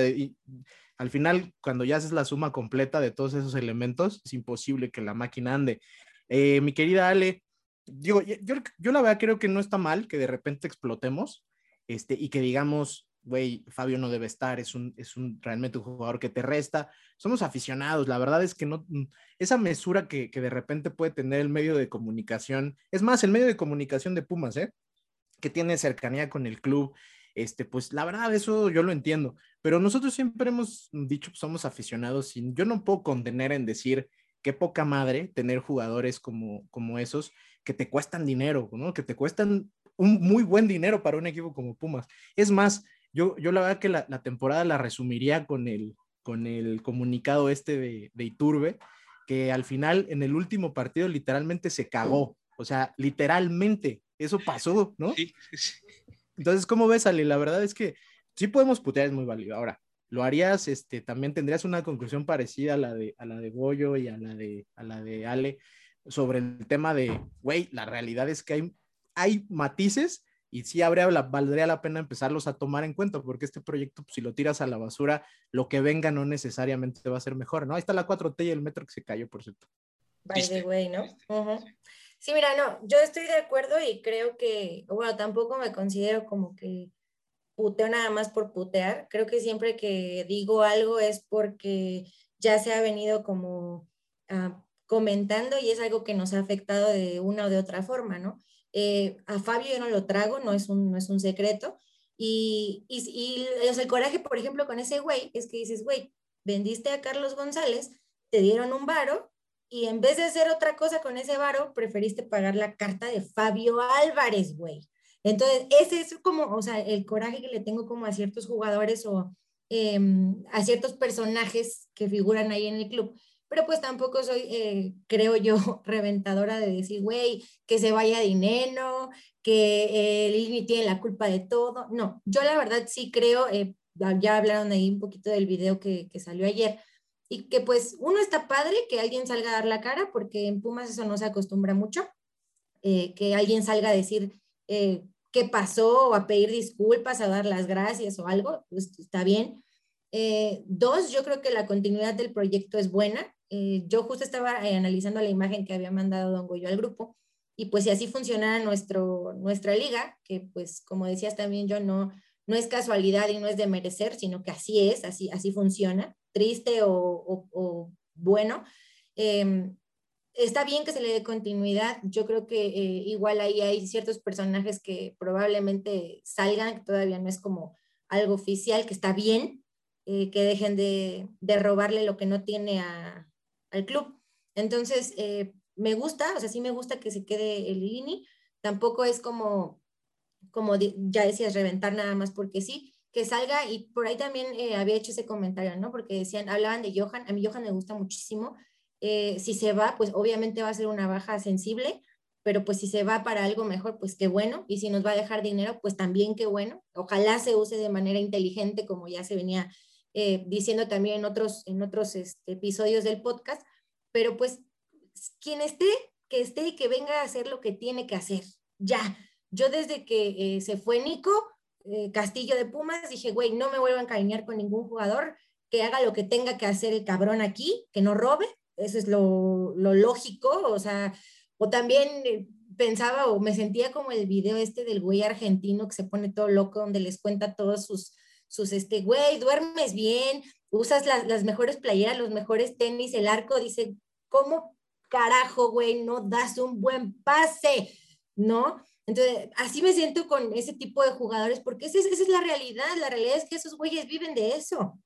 al final, cuando ya haces la suma completa de todos esos elementos, es imposible que la máquina ande. Eh, mi querida Ale, digo, yo, yo, la verdad creo que no está mal que de repente explotemos este, y que digamos, güey, Fabio no debe estar, es un, es un realmente un jugador que te resta. Somos aficionados, la verdad es que no, esa mesura que, que de repente puede tener el medio de comunicación, es más, el medio de comunicación de Pumas, ¿eh? que tiene cercanía con el club, este, pues la verdad, eso yo lo entiendo, pero nosotros siempre hemos dicho, somos aficionados y yo no puedo contener en decir qué poca madre tener jugadores como, como esos que te cuestan dinero, ¿no? Que te cuestan un muy buen dinero para un equipo como Pumas. Es más, yo, yo la verdad que la, la temporada la resumiría con el, con el comunicado este de, de Iturbe, que al final en el último partido literalmente se cagó, o sea, literalmente, eso pasó, ¿no? Sí, sí. Entonces, ¿cómo ves, Ale? La verdad es que sí podemos putear, es muy válido. Ahora, lo harías, este, también tendrías una conclusión parecida a la de, a la de Goyo y a la de, a la de Ale sobre el tema de, güey, la realidad es que hay, hay matices y sí habría la, valdría la pena empezarlos a tomar en cuenta, porque este proyecto, pues, si lo tiras a la basura, lo que venga no necesariamente va a ser mejor, ¿no? Ahí está la 4T y el metro que se cayó, por cierto. By the way, ¿no? Uh -huh. Sí, mira, no, yo estoy de acuerdo y creo que, bueno, tampoco me considero como que puteo nada más por putear. Creo que siempre que digo algo es porque ya se ha venido como uh, comentando y es algo que nos ha afectado de una o de otra forma, ¿no? Eh, a Fabio yo no lo trago, no es un, no es un secreto. Y, y, el coraje, por ejemplo, con ese güey es que dices, güey, vendiste a Carlos González, te dieron un varo y en vez de hacer otra cosa con ese varo, preferiste pagar la carta de Fabio Álvarez, güey. Entonces, ese es como, o sea, el coraje que le tengo como a ciertos jugadores o eh, a ciertos personajes que figuran ahí en el club. Pero pues tampoco soy, eh, creo yo, reventadora de decir, güey, que se vaya dinero, que eh, el INI tiene la culpa de todo. No, yo la verdad sí creo, eh, ya hablaron ahí un poquito del video que, que salió ayer, y que pues uno está padre que alguien salga a dar la cara, porque en Pumas eso no se acostumbra mucho, eh, que alguien salga a decir eh, qué pasó o a pedir disculpas, a dar las gracias o algo, pues está bien. Eh, dos, yo creo que la continuidad del proyecto es buena. yo justo estaba analizando la imagen que había mandado Don Goyo al grupo y pues si así funcionara nuestro, nuestra liga, que pues como decías también yo, no, no es casualidad y no es de merecer, sino que así es, así, así funciona triste o, bueno. Está bien que se le dé continuidad. Yo creo que eh, igual ahí hay ciertos personajes que probablemente salgan, que todavía no es como algo oficial, que está bien, eh, que dejen de, de, robarle lo que no tiene al club. Entonces, eh, me gusta, o sea, sí me gusta que se quede el INI. Tampoco es como, como ya decías, reventar nada más porque sí que salga y por ahí también había hecho ese comentario, ¿no? Porque decían, hablaban de Johan, a mí Johan me gusta muchísimo, eh, si se va, pues obviamente va a ser una baja sensible, pero pues si se va para algo mejor, pues qué bueno, y si nos va a dejar dinero, pues también qué bueno, ojalá se use de manera inteligente, como ya se venía eh, diciendo también en otros, en otros este, episodios del podcast, pero pues quien esté, que esté y que venga a hacer lo que tiene que hacer, ya. Yo desde que se fue Nico, eh, Castillo de Pumas, dije, güey, no me vuelvo a encariñar con ningún jugador, que haga lo que tenga que hacer el cabrón aquí, que no robe, eso es lo, lo lógico, o sea, o también eh, pensaba o me sentía como el video este del güey argentino que se pone todo loco, donde les cuenta todos sus, sus este, güey, duermes bien, usas las, las mejores playeras, los mejores tenis, el arco, dice, ¿cómo carajo, güey, no das un buen pase? ¿No? Entonces, así me siento con ese tipo de jugadores, porque esa es, esa es, la realidad. La realidad es que esos güeyes viven de eso.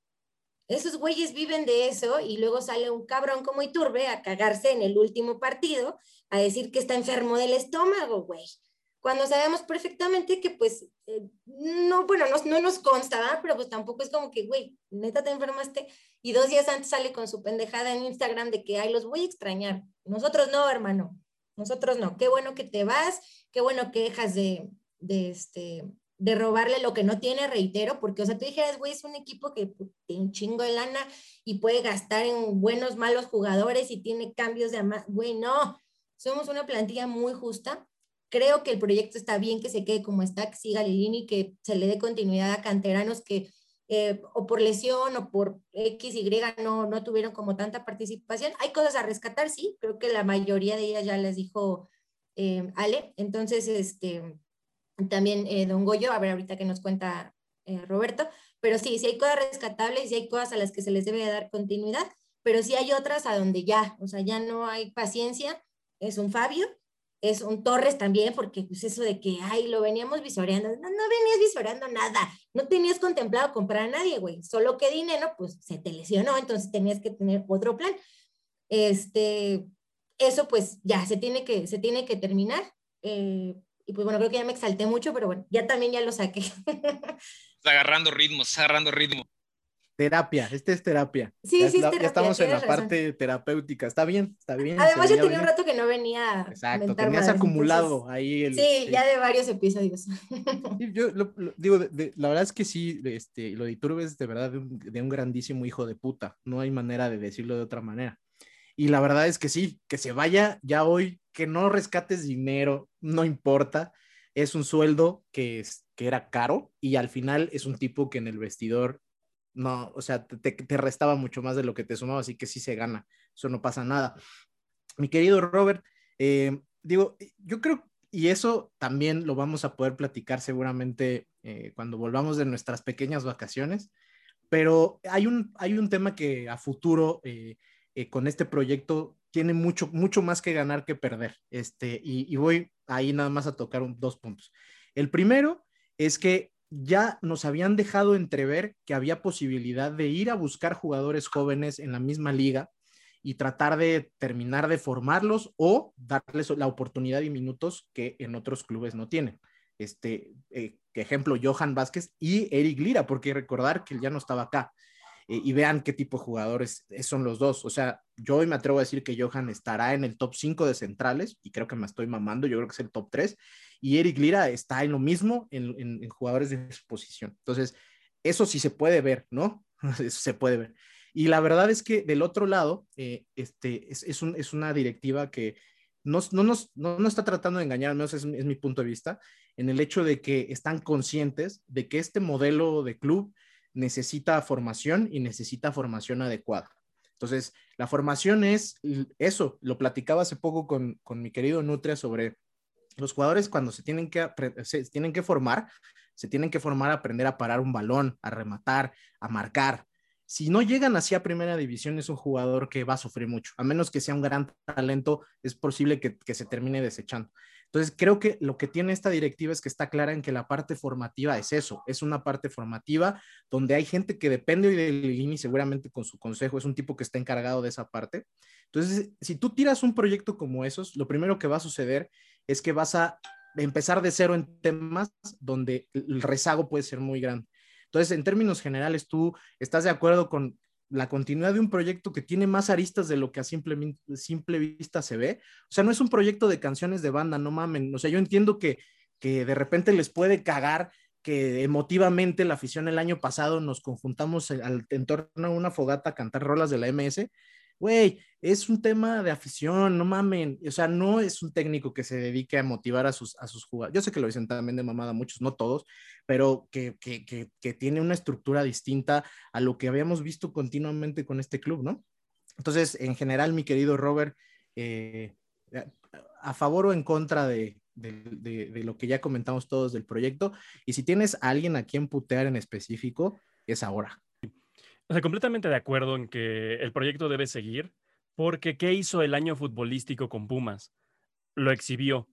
Esos güeyes viven de eso y luego sale un cabrón como Iturbe a cagarse en el último partido a decir que está enfermo del estómago, güey. cuando sabemos perfectamente que pues eh, no, bueno, no, no nos consta, ¿verdad? pero pues tampoco es como que, güey, neta te enfermaste y dos días antes sale con su pendejada en Instagram de que, ay, los voy a extrañar. Nosotros no, hermano, nosotros no. Qué bueno que te vas, qué bueno que dejas de, de, este, de robarle lo que no tiene, reitero, porque, o sea, tú dijeras, güey, es un equipo que tiene un chingo de lana y puede gastar en buenos, malos jugadores y tiene cambios de, güey, no, somos una plantilla muy justa creo que el proyecto está bien que se quede como está, que siga Lilini, que se le dé continuidad a canteranos que eh, o por lesión o por X, Y no, no tuvieron como tanta participación. Hay cosas a rescatar, sí, creo que la mayoría de ellas ya les dijo eh, Ale. Entonces, este, también eh, Don Goyo, a ver ahorita que nos cuenta Roberto, pero sí, sí hay cosas rescatables, sí hay cosas a las que se les debe dar continuidad, pero sí hay otras a donde ya, o sea, ya no hay paciencia. Es un Fabio, es un Torres también, porque pues eso de que, ay, lo veníamos visoreando, no, no venías visoreando nada, no tenías contemplado comprar a nadie, güey, solo que dinero, pues se te lesionó, entonces tenías que tener otro plan. Este, eso pues ya se tiene que, se tiene que terminar. Eh, y pues bueno, creo que ya me exalté mucho, pero bueno, ya también ya lo saqué. Está agarrando ritmo, está agarrando ritmo. Terapia, este es terapia. Sí, ya sí, es terapia, Ya estamos en la parte terapéutica. Está bien, está bien. Además, ya tenía un rato que no venía. Exacto, tenías madres, acumulado entonces- ahí el. Sí, el- ya de varios episodios. Sí, yo lo- lo- digo, de- de- la verdad es que sí, este, lo de Iturbe es de verdad de un, de un grandísimo hijo de puta. No hay manera de decirlo de otra manera. Y la verdad es que sí, que se vaya ya hoy, que no rescates dinero, no importa. Es un sueldo que, es, que era caro y al final es un tipo que en el vestidor no, o sea, te, te- restaba mucho más de lo que te sumaba, así que sí se gana. Eso no pasa nada. Mi querido Robert, eh, digo, yo creo, y eso también lo vamos a poder platicar seguramente eh, cuando volvamos de nuestras pequeñas vacaciones, pero hay un, hay un tema que a futuro eh, con este proyecto tiene mucho, mucho más que ganar que perder. Este, y, y voy ahí nada más a tocar un- dos puntos. El primero es que ya nos habían dejado entrever que había posibilidad de ir a buscar jugadores jóvenes en la misma liga y tratar de terminar de formarlos o darles la oportunidad y minutos que en otros clubes no tienen. Este, eh, ejemplo, Johan Vázquez y Eric Lira, porque recordar que él ya no estaba acá. Eh, y vean qué tipo de jugadores son los dos. O sea, yo hoy me atrevo a decir que Johan estará en el top 5 de centrales y creo que me estoy mamando, yo creo que es el top 3. Y Eric Lira está en lo mismo en, en, jugadores de su posición. Entonces, eso sí se puede ver, ¿no? Eso se puede ver. Y la verdad es que del otro lado, eh, este, es, es, un, es, una directiva que no, no, nos, no, no está tratando de engañar, al menos es mi punto de vista, en el hecho de que están conscientes de que este modelo de club necesita formación y necesita formación adecuada. Entonces, la formación es eso, lo platicaba hace poco con, con mi querido Nutria sobre los jugadores cuando se tienen, que, se tienen que formar, se tienen que formar a aprender a parar un balón, a rematar, a marcar. Si no llegan así a primera división, es un jugador que va a sufrir mucho. A menos que sea un gran talento, es posible que, que se termine desechando. Entonces, creo que lo que tiene esta directiva es que está clara en que la parte formativa es eso, es una parte formativa donde hay gente que depende de Lilini, seguramente con su consejo, es un tipo que está encargado de esa parte. Entonces, si tú tiras un proyecto como esos, lo primero que va a suceder es que vas a empezar de cero en temas donde el rezago puede ser muy grande. Entonces, en términos generales, tú estás de acuerdo con la continuidad de un proyecto que tiene más aristas de lo que a simple, simple vista se ve. O sea, no es un proyecto de canciones de banda, no mamen. O sea, yo entiendo que, que de repente les puede cagar que emotivamente la afición el año pasado nos conjuntamos al, en torno a una fogata a cantar rolas de la MS. Güey, es un tema de afición, no mamen. O sea, no es un técnico que se dedique a motivar a sus, a sus jugadores. Yo sé que lo dicen también de mamada muchos, no todos, pero que, que, que, que, tiene una estructura distinta a lo que habíamos visto continuamente con este club, ¿no? Entonces, en general, mi querido Robert, eh, a favor o en contra de, de, de, de, lo que ya comentamos todos del proyecto, y si tienes a alguien a quien putear en específico, es ahora. O sea, completamente de acuerdo en que el proyecto debe seguir, porque ¿qué hizo el año futbolístico con Pumas? Lo exhibió.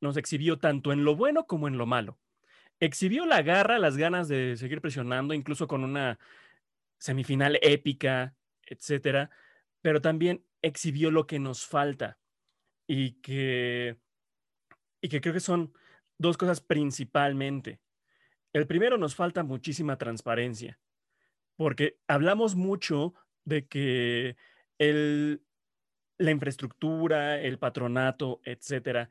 Nos exhibió tanto en lo bueno como en lo malo. Exhibió la garra, las ganas de seguir presionando, incluso con una semifinal épica, etcétera, pero también exhibió lo que nos falta y que, y que creo que son dos cosas principalmente. El primero, nos falta muchísima transparencia, porque hablamos mucho de que el, la infraestructura, el patronato, etcétera,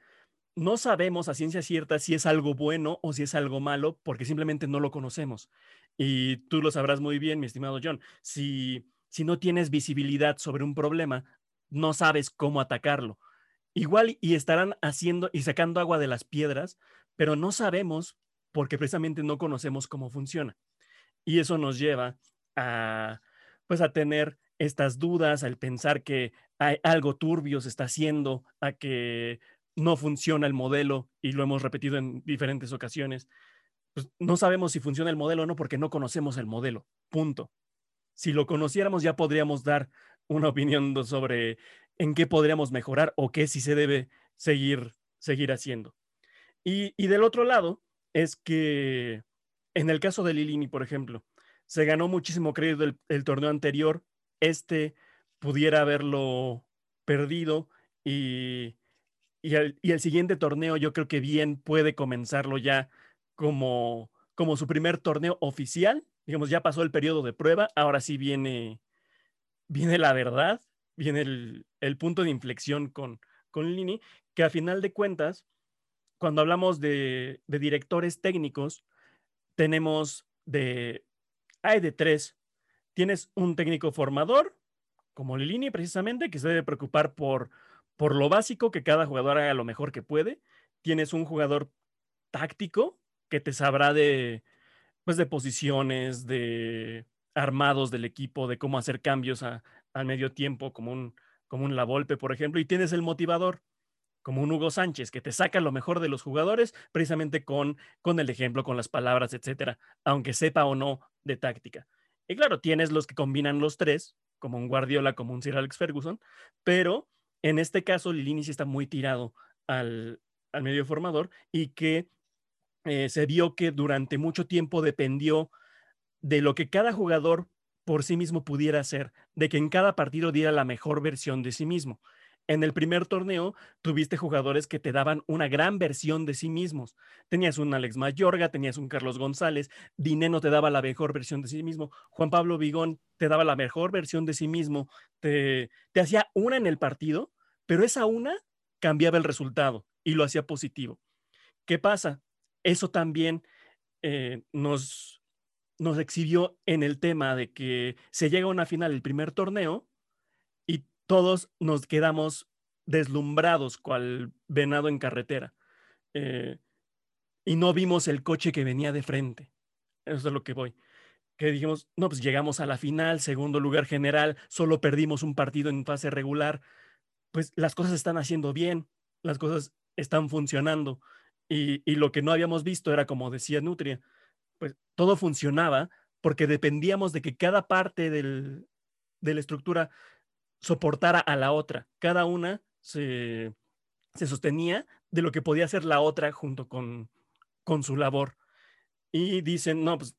no sabemos a ciencia cierta si es algo bueno o si es algo malo, porque simplemente no lo conocemos. Y tú lo sabrás muy bien, mi estimado John. Si, si no tienes visibilidad sobre un problema, no sabes cómo atacarlo. Igual y estarán haciendo y sacando agua de las piedras, pero no sabemos porque precisamente no conocemos cómo funciona. Y eso nos lleva a, pues a tener estas dudas, al pensar que hay algo turbio se está haciendo, a que no funciona el modelo y lo hemos repetido en diferentes ocasiones. Pues no sabemos si funciona el modelo o no porque no conocemos el modelo. Punto. Si lo conociéramos ya podríamos dar una opinión sobre en qué podríamos mejorar o qué si se debe seguir, seguir haciendo. Y, del otro lado es que en el caso de Lilini, por ejemplo, se ganó muchísimo crédito el, torneo anterior, este pudiera haberlo perdido y, y, el, siguiente torneo yo creo que bien puede comenzarlo ya como, como su primer torneo oficial. Digamos, ya pasó el periodo de prueba, ahora sí viene, viene la verdad, viene el, el punto de inflexión con, con Lini, que a final de cuentas, cuando hablamos de, de directores técnicos, tenemos de, hay de tres. Tienes un técnico formador, como Lilini precisamente, que se debe preocupar por, por lo básico, que cada jugador haga lo mejor que puede. Tienes un jugador táctico que te sabrá de, pues, de posiciones, de armados del equipo, de cómo hacer cambios a, al medio tiempo, como un, como un La Volpe, por ejemplo, y tienes el motivador, como un Hugo Sánchez, que te saca lo mejor de los jugadores, precisamente con, con el ejemplo, con las palabras, etcétera, aunque sepa o no de táctica. Y claro, tienes los que combinan los tres, como un Guardiola, como un Sir Alex Ferguson, pero en este caso Lilini sí está muy tirado al, al medio formador y que eh, se vio que durante mucho tiempo dependió de lo que cada jugador por sí mismo pudiera hacer, de que en cada partido diera la mejor versión de sí mismo. En el primer torneo tuviste jugadores que te daban una gran versión de sí mismos. Tenías un Alex Mayorga, tenías un Carlos González, Dineno te daba la mejor versión de sí mismo, Juan Pablo Vigón te daba la mejor versión de sí mismo, te, hacía una en el partido, pero esa una cambiaba el resultado y lo hacía positivo. ¿Qué pasa? Eso también eh, nos, nos exhibió en el tema de que se llega a una final el primer torneo todos nos quedamos deslumbrados cual venado en carretera. Eh, y no vimos el coche que venía de frente. Eso es lo que voy. Que dijimos, no, pues llegamos a la final, segundo lugar general, solo perdimos un partido en fase regular. Pues las cosas están haciendo bien, las cosas están funcionando. Y, y lo que no habíamos visto era, como decía Nutria, pues todo funcionaba porque dependíamos de que cada parte del, de la estructura soportara a la otra. Cada una se, se, sostenía de lo que podía hacer la otra junto con, con su labor. Y dicen, no, pues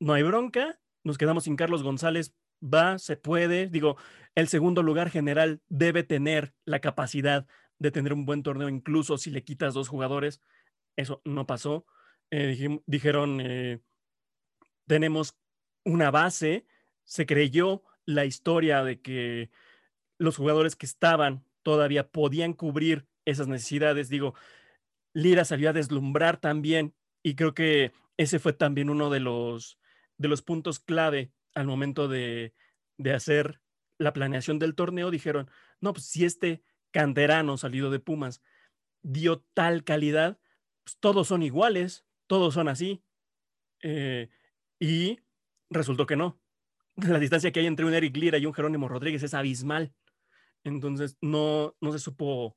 no hay bronca, nos quedamos sin Carlos González, va, se puede. Digo, el segundo lugar general debe tener la capacidad de tener un buen torneo, incluso si le quitas dos jugadores. Eso no pasó. Eh, dijeron, eh, tenemos una base, se creyó la historia de que los jugadores que estaban todavía podían cubrir esas necesidades. Digo, Lira salió a deslumbrar también y creo que ese fue también uno de los, de los puntos clave al momento de, de hacer la planeación del torneo. Dijeron, no, pues si este canterano salido de Pumas dio tal calidad, pues todos son iguales, todos son así. Eh, y resultó que no. La distancia que hay entre un Eric Lira y un Jerónimo Rodríguez es abismal. Entonces no, no, se supo,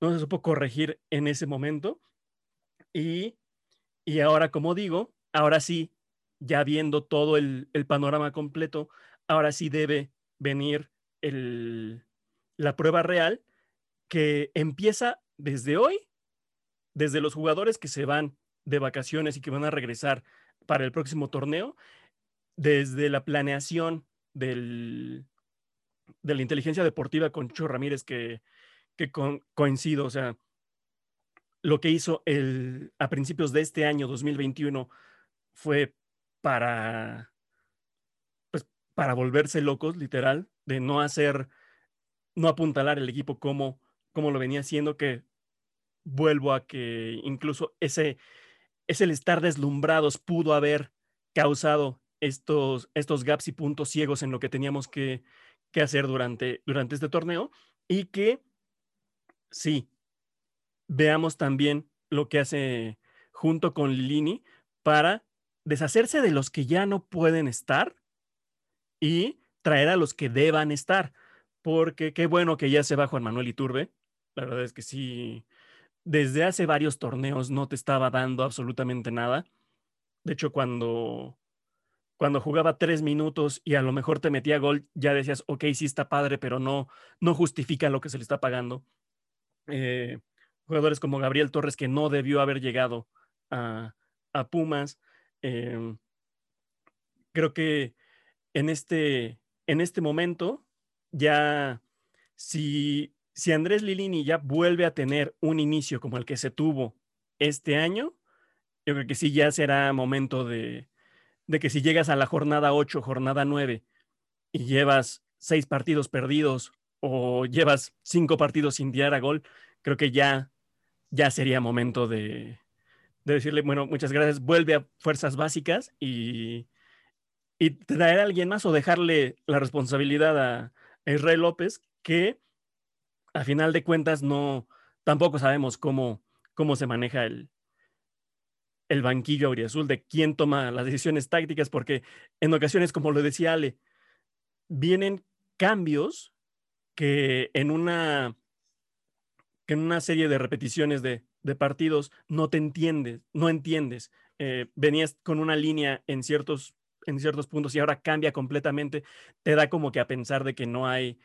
no se supo corregir en ese momento. Y, y ahora, como digo, ahora sí, ya viendo todo el, el panorama completo, ahora sí debe venir el, la prueba real que empieza desde hoy, desde los jugadores que se van de vacaciones y que van a regresar para el próximo torneo, desde la planeación del, de la inteligencia deportiva con Cho Ramírez, que, que coincido, o sea, lo que hizo el, a principios de este año 2021 fue para, pues, para volverse locos, literal, de no hacer, no apuntalar el equipo como, como lo venía haciendo, que vuelvo a que incluso ese, es el estar deslumbrados pudo haber causado estos, estos gaps y puntos ciegos en lo que teníamos que, que hacer durante, durante este torneo y que sí, veamos también lo que hace junto con Lini para deshacerse de los que ya no pueden estar y traer a los que deban estar. Porque qué bueno que ya se va Juan Manuel Iturbe. La verdad es que sí, desde hace varios torneos no te estaba dando absolutamente nada. De hecho, cuando, cuando jugaba tres minutos y a lo mejor te metía gol, ya decías, ok, sí está padre, pero no, no justifica lo que se le está pagando. Eh, jugadores como Gabriel Torres, que no debió haber llegado a, Pumas. Em, creo que en este, en este momento, ya si, si Andrés Lilini ya vuelve a tener un inicio como el que se tuvo este año, yo creo que sí ya será momento de, de que si llegas a la jornada 8, jornada 9 y llevas seis partidos perdidos o llevas cinco partidos sin tirar a gol, creo que ya ya sería momento de, decirle, bueno, muchas gracias, vuelve a fuerzas básicas y, y traer a alguien más o dejarle la responsabilidad a, Israel López, que a final de cuentas no, tampoco sabemos cómo, cómo se maneja el, el banquillo auriazul, de quién toma las decisiones tácticas, porque en ocasiones, como lo decía Ale, vienen cambios que en una que una serie de repeticiones de, partidos no te entiendes, no entiendes. Eh, venías con una línea en ciertos, en ciertos puntos y ahora cambia completamente, te da como que a pensar de que no hay,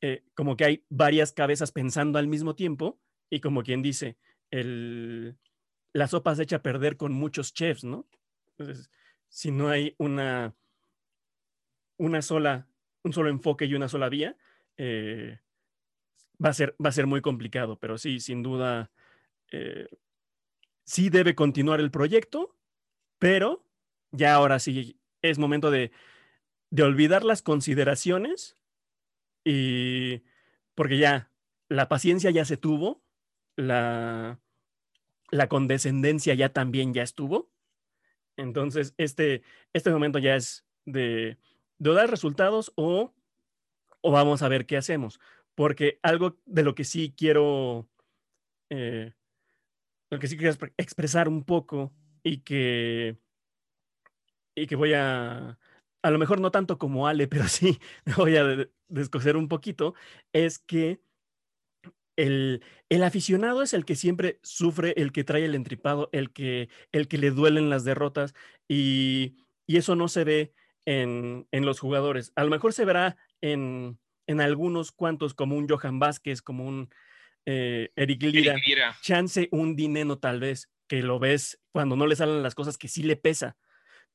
eh, como que hay varias cabezas pensando al mismo tiempo y como quien dice, el, la sopa se echa a perder con muchos chefs, ¿no? Entonces, si no hay una, una sola, un solo enfoque y una sola vía, eh, va a ser, va a ser muy complicado, pero sí, sin duda, eh, sí debe continuar el proyecto, pero ya ahora sí es momento de, de olvidar las consideraciones y porque ya la paciencia ya se tuvo, la, la condescendencia ya también ya estuvo. Entonces, este, este momento ya es de, dar resultados o, o vamos a ver qué hacemos porque algo de lo que sí quiero, eh, lo que sí quiero expresar un poco y que, y que voy a, a lo mejor no tanto como Ale, pero sí voy a descoser un poquito, es que el, el, aficionado es el que siempre sufre, el que trae el entripado, el que, el que le duelen las derrotas y, y eso no se ve en, en, los jugadores. A lo mejor se verá en, en algunos cuantos, como un Johan Vázquez, como un eh, Eric, Lira, chance un dinero tal vez, que lo ves cuando no le salen las cosas que sí le pesa,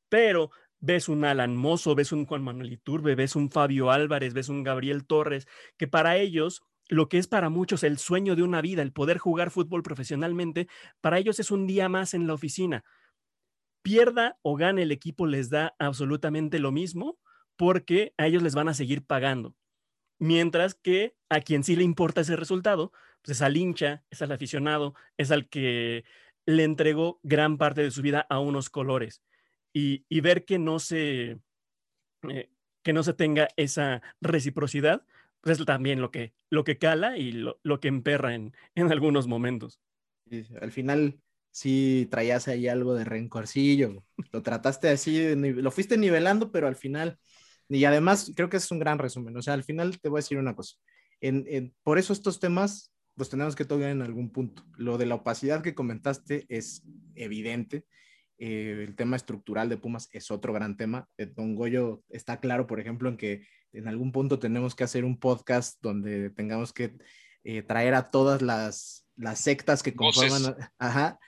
pero ves un Alan Mozo, ves un Juan Manuel Iturbe, ves un Fabio Álvarez, ves un Gabriel Torres, que para ellos lo que es para muchos el sueño de una vida, el poder jugar fútbol profesionalmente, para ellos es un día más en la oficina. Pierda o gane el equipo les da absolutamente lo mismo porque a ellos les van a seguir pagando. Mientras que a quien sí le importa ese resultado, pues es al hincha, es al aficionado, es al que le entregó gran parte de su vida a unos colores. Y, ver que no se, eh, que no se tenga esa reciprocidad, pues es también lo que, lo que cala y lo, que emperra en, en algunos momentos. al final sí traías ahí algo de rencorcillo, lo trataste así, lo fuiste nivelando, pero al final y además, creo que es un gran resumen. O sea, al final te voy a decir una cosa. Por eso estos temas los tenemos que tocar en algún punto. Lo de la opacidad que comentaste es evidente. Eh, el tema estructural de Pumas es otro gran tema. Eh, Don Goyo está claro, por ejemplo, en que en algún punto tenemos que hacer un podcast donde tengamos que eh, traer a todas las, las sectas que conforman, ajá,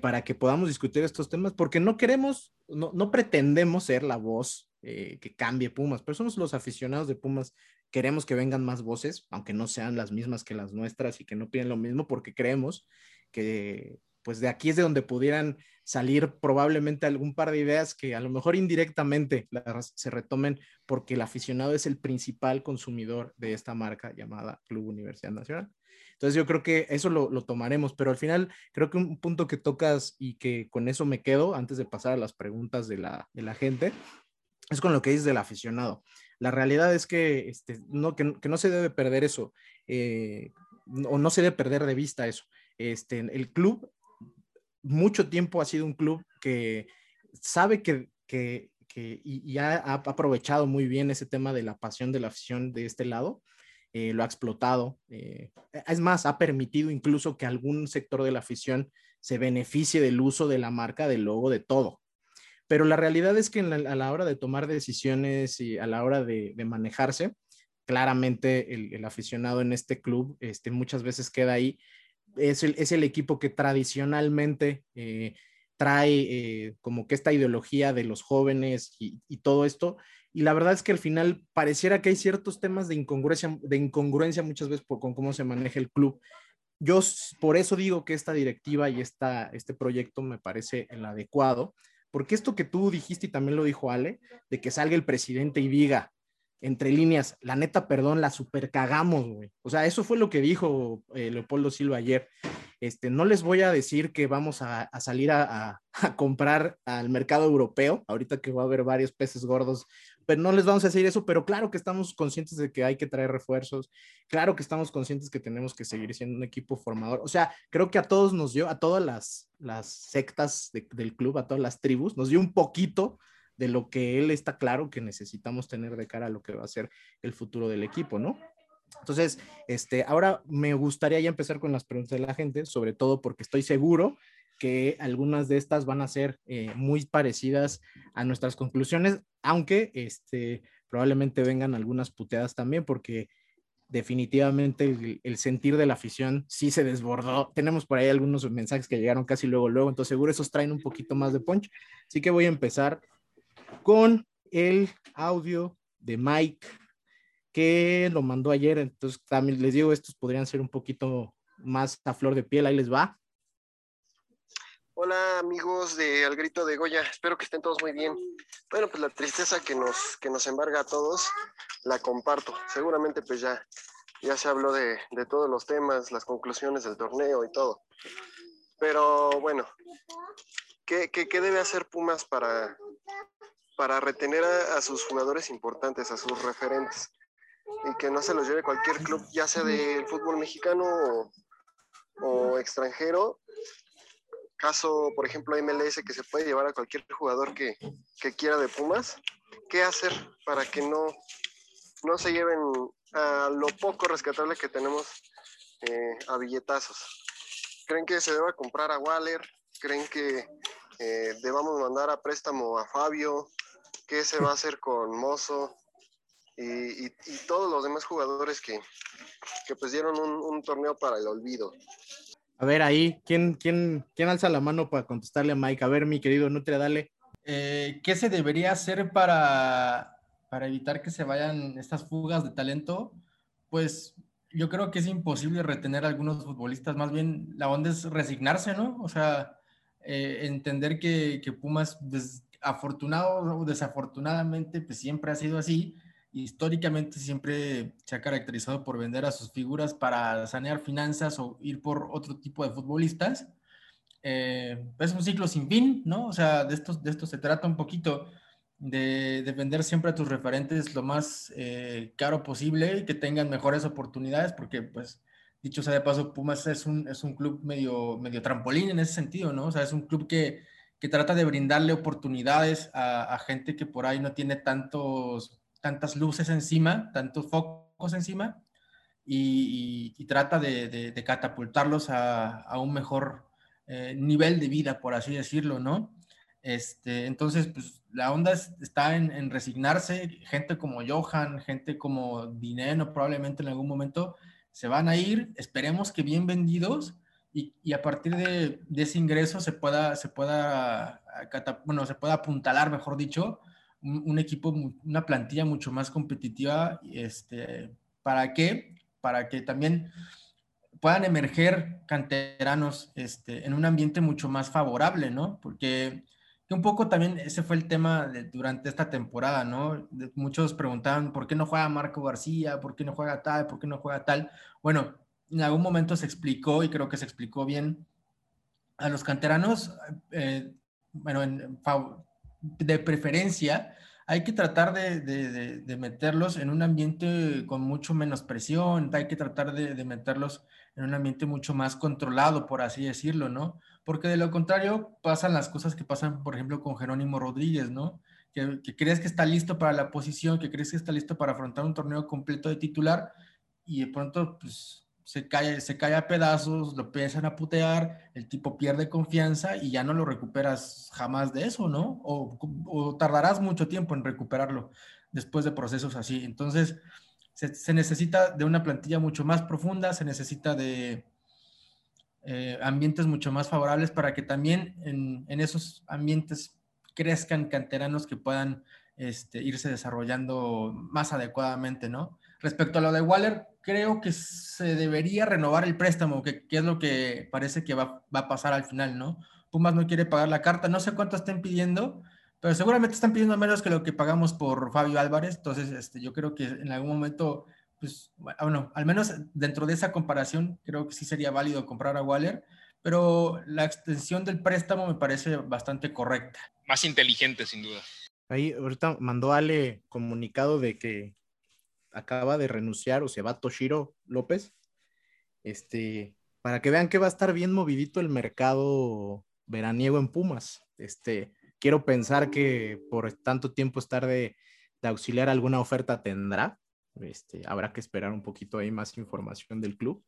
para que podamos discutir estos temas, porque no queremos, no, no pretendemos ser la voz eh, que cambie Pumas, pero somos los aficionados de Pumas, queremos que vengan más voces, aunque no sean las mismas que las nuestras y que no piden lo mismo, porque creemos que pues de aquí es de donde pudieran salir probablemente algún par de ideas que a lo mejor indirectamente se retomen porque el aficionado es el principal consumidor de esta marca llamada Club Universidad Nacional. Entonces yo creo que eso lo, lo, tomaremos, pero al final creo que un punto que tocas y que con eso me quedo antes de pasar a las preguntas de la, de la gente es con lo que dices del aficionado. La realidad es que, este, no, que, que no se debe perder eso, eh, o no se debe perder de vista eso. Este, el club mucho tiempo ha sido un club que sabe que, que, que y, ha, ha, aprovechado muy bien ese tema de la pasión de la afición de este lado eh, lo ha explotado. Eh, es más, ha permitido incluso que algún sector de la afición se beneficie del uso de la marca, del logo, de todo. Pero la realidad es que a la hora de tomar decisiones y a la hora de, de manejarse, claramente el, el, aficionado en este club este, muchas veces queda ahí. Es el, es el equipo que tradicionalmente eh, trae eh, como que esta ideología de los jóvenes y, todo esto, y la verdad es que al final pareciera que hay ciertos temas de incongruencia, de incongruencia muchas veces con cómo se maneja el club. Yo por eso digo que esta directiva y esta, este proyecto me parece el adecuado, porque esto que tú dijiste y también lo dijo Ale, de que salga el presidente y diga entre líneas, la neta, perdón, la super cagamos, güey. O sea, eso fue lo que dijo eh, Leopoldo Silva ayer. Este, no les voy a decir que vamos a, salir a, comprar al mercado europeo, ahorita que va a haber varios peces gordos pero no les vamos a decir eso, pero claro que estamos conscientes de que hay que traer refuerzos, claro que estamos conscientes que tenemos que seguir siendo un equipo formador. O sea, creo que a todos nos dio, a todas las, sectas de, del club, a todas las tribus, nos dio un poquito de lo que él está claro que necesitamos tener de cara a lo que va a ser el futuro del equipo, ¿no? Entonces, este, ahora me gustaría ya empezar con las preguntas de la gente, sobre todo porque estoy seguro que algunas de estas van a ser eh, muy parecidas a nuestras conclusiones, aunque este, probablemente vengan algunas puteadas también, porque definitivamente el, el, sentir de la afición sí se desbordó. Tenemos por ahí algunos mensajes que llegaron casi luego, luego, entonces seguro esos traen un poquito más de punch. Así que voy a empezar con el audio de Mike, que lo mandó ayer, entonces también les digo, estos podrían ser un poquito más a flor de piel, ahí les va. Hola amigos de Al Grito de Goya, espero que estén todos muy bien. Bueno, pues la tristeza que nos, que nos embarga a todos, la comparto. Seguramente pues ya, ya se habló de, de todos los temas, las conclusiones del torneo y todo. Pero bueno, ¿qué, qué, qué debe hacer Pumas para, para retener a, a, sus jugadores importantes, a sus referentes? Y que no se los lleve cualquier club, ya sea del fútbol mexicano o, o extranjero, caso, por ejemplo, MLS, que se puede llevar a cualquier jugador que, que quiera de Pumas, ¿qué hacer para que no, no se lleven a lo poco rescatable que tenemos eh, a billetazos? ¿Creen que se deba comprar a Waller? ¿Creen que eh, debamos mandar a préstamo a Fabio? ¿Qué se va a hacer con Mozo? Y, y, y todos los demás jugadores que, que pues dieron un, un torneo para el olvido. A ver, ahí, ¿quién, quién, quién alza la mano para contestarle a Mike? A ver, mi querido Nutria, dale. Eh, ¿Qué se debería hacer para, para evitar que se vayan estas fugas de talento? Pues yo creo que es imposible retener a algunos futbolistas, más bien la onda es resignarse, ¿no? O sea, eh, entender que, que Pumas, afortunado o desafortunadamente, pues siempre ha sido así, históricamente siempre se ha caracterizado por vender a sus figuras para sanear finanzas o ir por otro tipo de futbolistas. Eh, es un ciclo sin fin, ¿no? O sea, de esto, de esto se trata un poquito, de, de vender siempre a tus referentes lo más eh, caro posible y que tengan mejores oportunidades, porque pues, dicho sea de paso, Pumas es un, es un club medio, medio trampolín en ese sentido, ¿no? O sea, es un club que, que trata de brindarle oportunidades a, gente que por ahí no tiene tantos tantas luces encima, tantos focos encima, y, trata de, catapultarlos a, un mejor eh, nivel de vida, por así decirlo, ¿no? Este, entonces, pues la onda es, está en, en, resignarse, gente como Johan, gente como Dineno, probablemente en algún momento se van a ir, esperemos que bien vendidos, y, a partir de, ese ingreso se pueda, se pueda, bueno, se pueda apuntalar, mejor dicho, un, equipo, una plantilla mucho más competitiva. Este, ¿Para qué? Para que también puedan emerger canteranos este, en un ambiente mucho más favorable, ¿no? Porque un poco también ese fue el tema durante esta temporada, ¿no? muchos preguntaban por qué no juega Marco García, por qué no juega tal, por qué no juega tal. Bueno, en algún momento se explicó y creo que se explicó bien a los canteranos, eh, bueno, en, de preferencia, hay que tratar de, meterlos en un ambiente con mucho menos presión, hay que tratar de, meterlos en un ambiente mucho más controlado, por así decirlo, ¿no? Porque de lo contrario pasan las cosas que pasan, por ejemplo, con Jerónimo Rodríguez, ¿no? Que, que crees que está listo para la posición, que crees que está listo para afrontar un torneo completo de titular y de pronto, pues, se cae, se cae a pedazos, lo empiezan a putear, el tipo pierde confianza y ya no lo recuperas jamás de eso, ¿no? O, tardarás mucho tiempo en recuperarlo después de procesos así. Entonces, se, necesita de una plantilla mucho más profunda, se necesita de eh, ambientes mucho más favorables para que también en, en esos ambientes crezcan canteranos que puedan este, irse desarrollando más adecuadamente, ¿no? Respecto a lo de Waller, creo que se debería renovar el préstamo, que, es lo que parece que va, a pasar al final, ¿no? Pumas no quiere pagar la carta, no sé cuánto estén pidiendo, pero seguramente están pidiendo menos que lo que pagamos por Fabio Álvarez, entonces este, yo creo que en algún momento, pues, bueno, al menos dentro de esa comparación, creo que sí sería válido comprar a Waller, pero la extensión del préstamo me parece bastante correcta. Más inteligente, sin duda. Ahí ahorita mandó Ale comunicado de que acaba de renunciar o se va Toshiro López, este, para que vean que va a estar bien movidito el mercado veraniego en Pumas. Este, quiero pensar que por tanto tiempo estar de, auxiliar alguna oferta tendrá. Este, habrá que esperar un poquito ahí más información del club.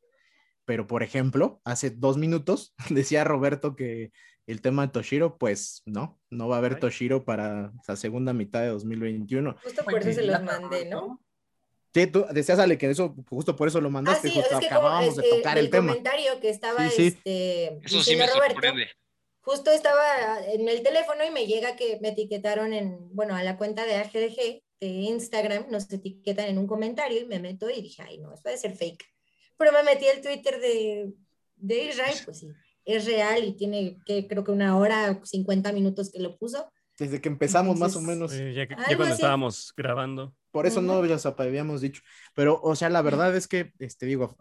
Pero, por ejemplo, hace dos minutos decía Roberto que el tema de Toshiro, pues no, no va a haber Toshiro para la segunda mitad de 2021. Justo por eso se los mandé, ¿no? Sí, tú decías, Ale, que eso, justo por eso lo mandaste, ah, sí, justo es que acabábamos de tocar el, tema. comentario que estaba, este, eso sí me Roberto, sorprende. justo estaba en el teléfono y me llega que me etiquetaron en, bueno, a la cuenta de AGDG de Instagram, nos etiquetan en un comentario y me meto y dije, ay, no, eso puede ser fake. Pero me metí al Twitter de, de Israel, pues sí, es real y tiene, que creo que una hora, 50 minutos que lo puso. Desde que empezamos más o menos. ya, cuando estábamos grabando. Por eso no ya habíamos dicho. Pero, o sea, la verdad es que, este, digo,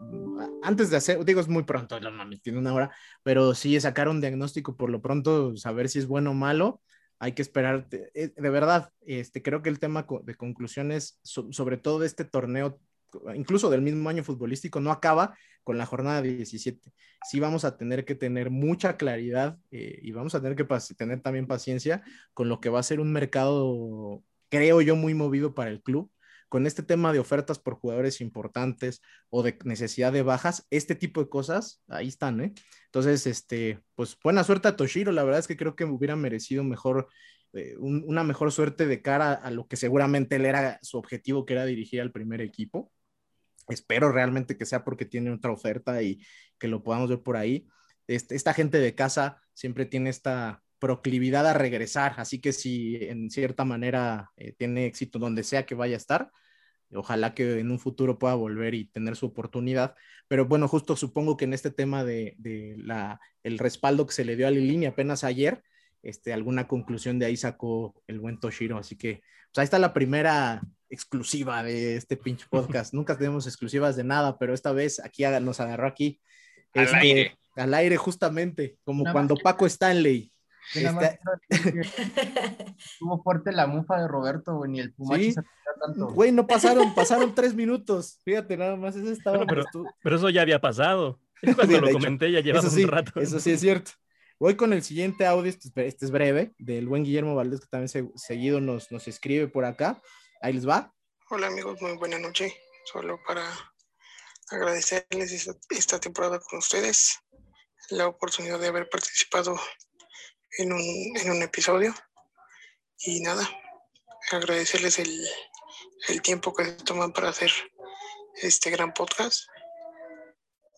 antes de hacer, digo, es muy pronto, no mames, tiene una hora, pero sí sacar un diagnóstico por lo pronto, saber si es bueno o malo, hay que esperar. Eh, de, verdad, este, creo que el tema de conclusiones, sobre todo de este torneo, incluso del mismo año futbolístico, no acaba con la jornada 17. Sí vamos a tener que tener mucha claridad eh, y vamos a tener que tener también paciencia con lo que va a ser un mercado creo yo, muy movido para el club. Con este tema de ofertas por jugadores importantes o de necesidad de bajas, este tipo de cosas, ahí están, ¿eh? Entonces, este, pues buena suerte a Toshiro, la verdad es que creo que hubiera merecido mejor, eh, una mejor suerte de cara a lo que seguramente él era su objetivo, que era dirigir al primer equipo. Espero realmente que sea porque tiene otra oferta y que lo podamos ver por ahí. Este, esta gente de casa siempre tiene esta proclividad a regresar, así que si en cierta manera eh, tiene éxito donde sea que vaya a estar, ojalá que en un futuro pueda volver y tener su oportunidad. Pero bueno, justo supongo que en este tema de, la, el respaldo que se le dio a Lilini apenas ayer, este, alguna conclusión de ahí sacó el buen Toshiro. Así que pues ahí está la primera exclusiva de este pinche podcast. Nunca tenemos exclusivas de nada, pero esta vez aquí nos agarró aquí. Al este, aire. Al aire, justamente, como cuando Paco Stanley este Estuvo fuerte la mufa de Roberto, güey, ni el Pumachi se tanto. Güey, no pasaron, pasaron tres minutos. Fíjate, nada más, eso estaba. pero, pero, eso ya había pasado. Cuando lo comenté, ya llevaba un rato. Eso sí es cierto. Voy con el siguiente audio, este, este, es breve, del buen Guillermo Valdés, que también seguido nos, nos escribe por acá. Ahí les va. Hola amigos, muy buena noche. Solo para agradecerles esta, esta temporada con ustedes, la oportunidad de haber participado en un, en un episodio. Y nada, agradecerles el, el tiempo que se toman para hacer este gran podcast.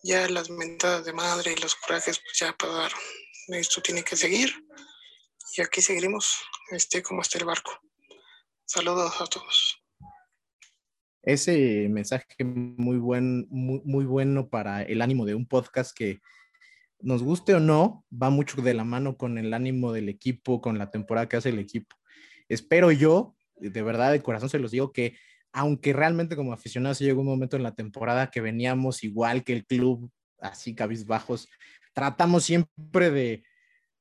Ya las mentadas de madre y los corajes pues ya pasaron. Esto tiene que seguir y aquí seguiremos, este como está el barco. Saludos a todos. ese mensaje muy, buen, muy, muy bueno para el ánimo de un podcast que nos guste o no, va mucho de la mano con el ánimo del equipo, con la temporada que hace el equipo. Espero yo, de verdad, de corazón se los digo, que aunque realmente como aficionados llegó un momento en la temporada que veníamos igual que el club, así cabizbajos, tratamos siempre de,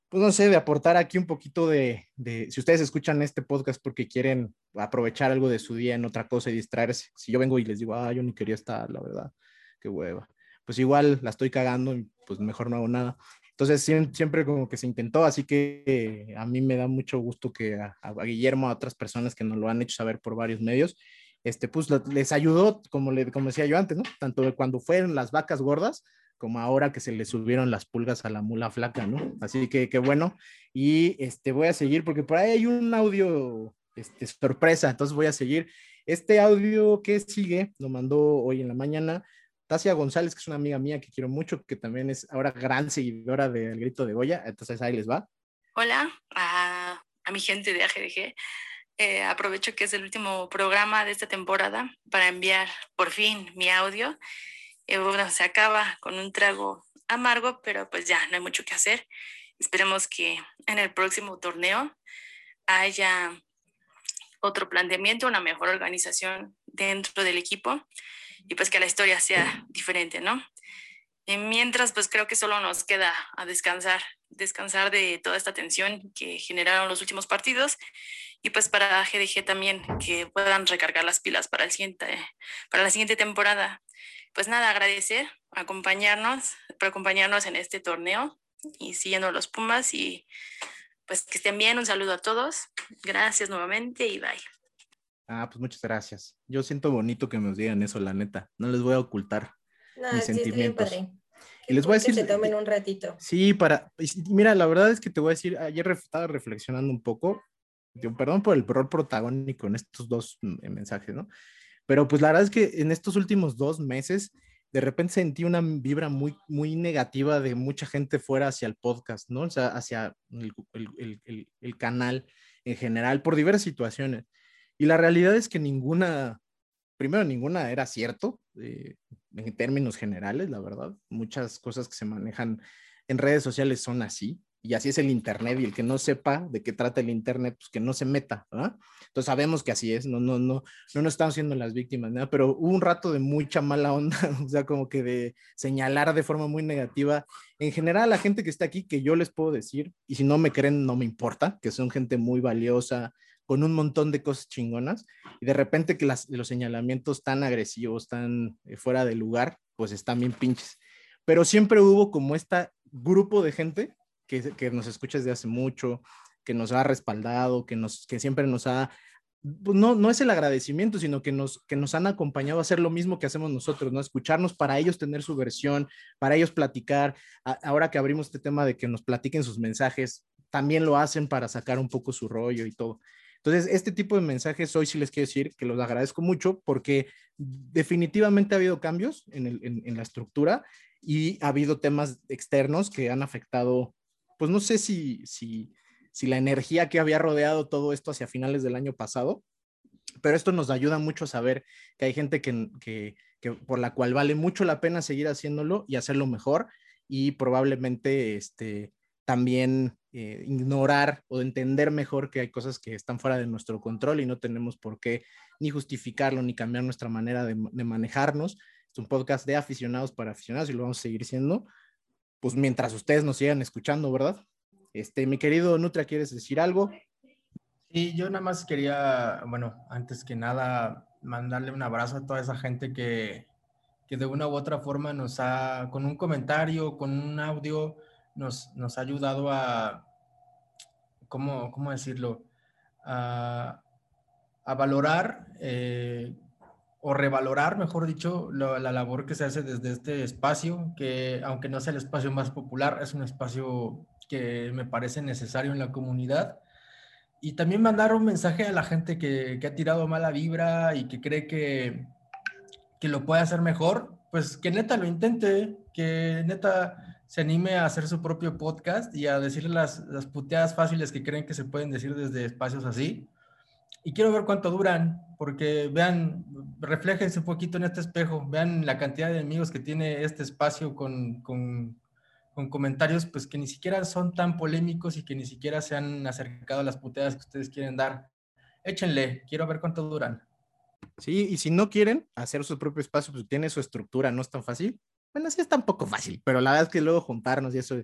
pues no sé, de aportar aquí un poquito de, si ustedes escuchan este podcast porque quieren aprovechar algo de su día en otra cosa y distraerse, si yo vengo y les digo, ah, yo ni quería estar, la verdad, qué hueva, pues igual la estoy cagando pues mejor no hago nada. Entonces siempre como que se intentó, así que a mí me da mucho gusto que a, a Guillermo, a otras personas que nos lo han hecho saber por varios medios, este, pues les ayudó, como, le, como decía yo antes, ¿no? Tanto cuando fueron las vacas gordas, como ahora que se le subieron las pulgas a la mula flaca, ¿no? Así que qué bueno. Y este, voy a seguir porque por ahí hay un audio este, sorpresa, entonces voy a seguir. Este audio que sigue lo mandó hoy en la mañana Tasia González, que es una amiga mía que quiero mucho, que también es ahora gran seguidora del Grito de Goya, entonces ahí les va. Hola a, a mi gente de AGDG. Eh, aprovecho que es el último programa de esta temporada para enviar por fin mi audio eh, bueno, se acaba con un trago amargo, pero pues ya no hay mucho que hacer. Esperemos que en el próximo torneo haya otro planteamiento, una mejor organización dentro del equipo y pues que la historia sea diferente, ¿no? Y mientras, pues creo que solo nos queda a descansar, descansar de toda esta tensión que generaron los últimos partidos y pues para GDG también que puedan recargar las pilas para, el siguiente, para la siguiente temporada pues nada, agradecer, acompañarnos, por acompañarnos en este torneo y siguiendo los Pumas y pues que estén bien, un saludo a todos, gracias nuevamente y bye. Ah, pues muchas gracias. Yo siento bonito que me digan eso, la neta. No les voy a ocultar mis sentimientos. Y les voy a decir. Que se tomen un ratito. Sí, para. Mira, la verdad es que te voy a decir, ayer estaba reflexionando un poco. perdón por el error protagónico en estos dos mm, mensajes, ¿no? Pero pues la verdad es que en estos últimos dos meses, de repente sentí una vibra muy, muy negativa de mucha gente fuera hacia el podcast, ¿no? O sea, hacia el, el, el, el canal en general, por diversas situaciones. Y la realidad es que ninguna, primero, ninguna era cierto eh, en términos generales, la verdad. Muchas cosas que se manejan en redes sociales son así y así es el Internet, y el que no sepa de qué trata el Internet, pues que no se meta, ¿verdad? Entonces sabemos que así es, no, no, no, no nos estamos siendo las víctimas, ¿no? pero hubo un rato de mucha mala onda, o sea, como que de señalar de forma muy negativa. En general, la gente que está aquí, que yo les puedo decir, y si no me creen, no me importa, que son gente muy valiosa, con un montón de cosas chingonas, y de repente que las, los señalamientos tan agresivos, tan eh, fuera de lugar, pues están bien pinches. Pero siempre hubo como este grupo de gente que, que nos escucha desde hace mucho, que nos ha respaldado, que, nos, que siempre nos ha pues, no, no es el agradecimiento, sino que nos, que nos han acompañado a hacer lo mismo que hacemos nosotros, ¿no? Escucharnos para ellos tener su versión, para ellos platicar. ahora que abrimos este tema de que nos platiquen sus mensajes, también lo hacen para sacar un poco su rollo y todo. Entonces, este tipo de mensajes hoy sí les quiero decir que los agradezco mucho porque definitivamente ha habido cambios en, el, en, en la estructura y ha habido temas externos que han afectado pues no sé si, si, si la energía que había rodeado todo esto hacia finales del año pasado, pero esto nos ayuda mucho a saber que hay gente que, que, que, por la cual vale mucho la pena seguir haciéndolo y hacerlo mejor y probablemente este, también eh, ignorar o entender mejor que hay cosas que están fuera de nuestro control y no tenemos por qué ni justificarlo ni cambiar nuestra manera de, de manejarnos. Es un podcast de aficionados para aficionados y lo vamos a seguir siendo pues mientras ustedes nos sigan escuchando, ¿verdad? Este, mi querido Nutra, ¿quieres decir algo? Sí, yo nada más quería, bueno, antes que nada, mandarle un abrazo a toda esa gente que, que de una u otra forma nos ha, con un comentario, con un audio, nos, nos ha ayudado a, ¿cómo, cómo decirlo? A, valorar eh, o revalorar, mejor dicho, la, labor que se hace desde este espacio, que aunque no sea el espacio más popular, es un espacio que me parece necesario en la comunidad. Y también mandar un mensaje a la gente que, que ha tirado mala vibra y que cree que, que lo puede hacer mejor, pues que neta lo intente, que neta se anime a hacer su propio podcast y a decirle las, las puteadas fáciles que creen que se pueden decir desde espacios así y quiero ver cuánto duran, porque vean, refléjense un poquito en este espejo, vean la cantidad de amigos que tiene este espacio con, con, con comentarios pues que ni siquiera son tan polémicos y que ni siquiera se han acercado a las puteadas que ustedes quieren dar. Échenle, quiero ver cuánto duran. Sí, y si no quieren hacer su propio espacio, pues tiene su estructura, no es tan fácil. Bueno, sí es tan poco fácil, pero la verdad es que luego juntarnos y eso,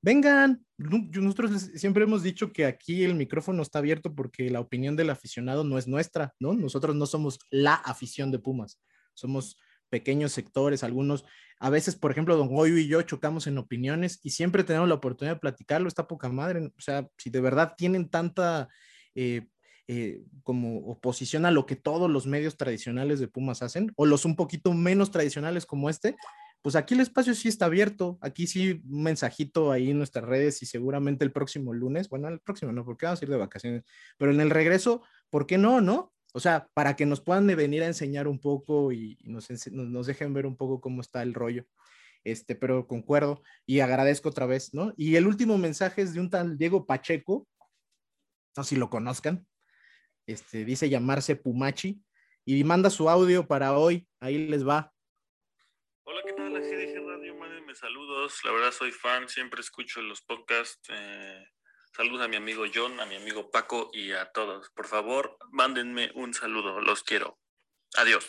vengan, nosotros siempre hemos dicho que aquí el micrófono está abierto porque la opinión del aficionado no es nuestra, ¿no? Nosotros no somos la afición de Pumas, somos pequeños sectores, algunos, a veces, por ejemplo, Don Goyo y yo chocamos en opiniones y siempre tenemos la oportunidad de platicarlo, está poca madre, o sea, si de verdad tienen tanta... Eh, eh, como oposición a lo que todos los medios tradicionales de Pumas hacen, o los un poquito menos tradicionales como este, pues aquí el espacio sí está abierto, aquí sí un mensajito ahí en nuestras redes y seguramente el próximo lunes, bueno, el próximo no, porque vamos a ir de vacaciones, pero en el regreso, ¿por qué no, no? O sea, para que nos puedan venir a enseñar un poco y nos, nos dejen ver un poco cómo está el rollo. Este, pero concuerdo y agradezco otra vez, ¿no? Y el último mensaje es de un tal Diego Pacheco, no sé si lo conozcan, este, dice llamarse Pumachi y manda su audio para hoy, ahí les va. Hola, ¿qué tal? GDG Radio, mándenme saludos. La verdad soy fan, siempre escucho los podcasts. Eh, saludos a mi amigo John, a mi amigo Paco y a todos. Por favor, mándenme un saludo, los quiero. Adiós.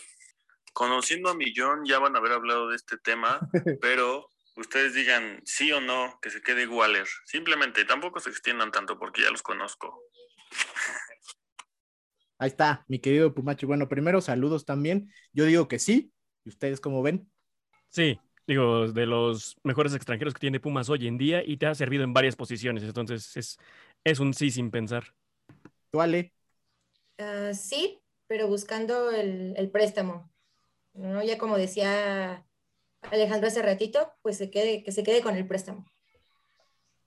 Conociendo a mi John, ya van a haber hablado de este tema, pero ustedes digan sí o no, que se quede Waller. Simplemente, tampoco se extiendan tanto porque ya los conozco. Ahí está, mi querido Pumachi. Bueno, primero saludos también. Yo digo que sí. ¿Y ustedes cómo ven? Sí, digo, de los mejores extranjeros que tiene Pumas hoy en día y te ha servido en varias posiciones, entonces es, es un sí sin pensar. ¿Tú, Ale? Ah, sí, pero buscando el, préstamo. ¿no? Ya como decía Alejandro hace ratito, pues se quede, que se quede con el préstamo.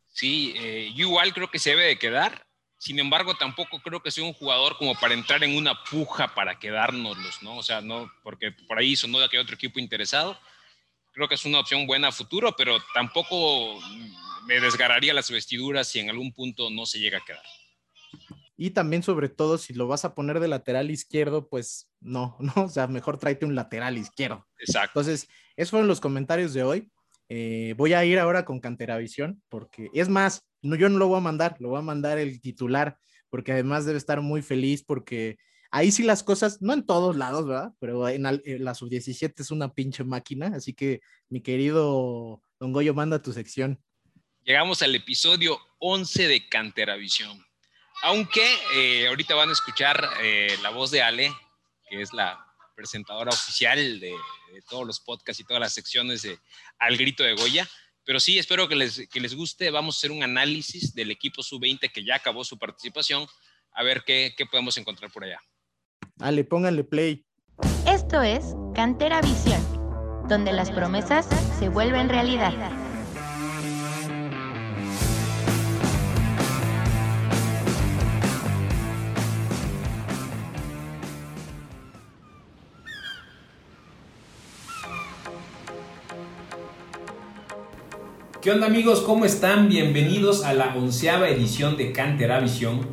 Sí, eh, yo igual creo que se debe de quedar. Sin embargo, tampoco creo que sea un jugador como para entrar en una puja para quedárnoslos, ¿no? O sea, no, porque por ahí sonó de que hay otro equipo interesado creo que es una opción buena a futuro, pero tampoco me desgarraría las vestiduras si en algún punto no se llega a quedar. Y también, sobre todo, si lo vas a poner de lateral izquierdo, pues no, no, o sea, mejor tráete un lateral izquierdo. Exacto. Entonces, esos fueron los comentarios de hoy. Eh, voy a ir ahora con Canteravisión, porque es más, no, yo no lo voy a mandar, lo voy a mandar el titular, porque además debe estar muy feliz porque Ahí sí las cosas, no en todos lados, ¿verdad? Pero en, la sub-17 es una pinche máquina, así que mi querido Don Goyo, manda tu sección. Llegamos al episodio 11 de Canteravisión. Aunque eh, ahorita van a escuchar eh, la voz de Ale, que es la presentadora oficial de, todos los podcasts y todas las secciones de Al Grito de Goya. Pero sí, espero que les, que les guste. Vamos a hacer un análisis del equipo sub-20 que ya acabó su participación, a ver qué, qué podemos encontrar por allá. Ale, pónganle play. Esto es Cantera Visión, donde las promesas se vuelven realidad. ¿Qué onda amigos? ¿Cómo están? Bienvenidos a la onceava edición de Cantera Visión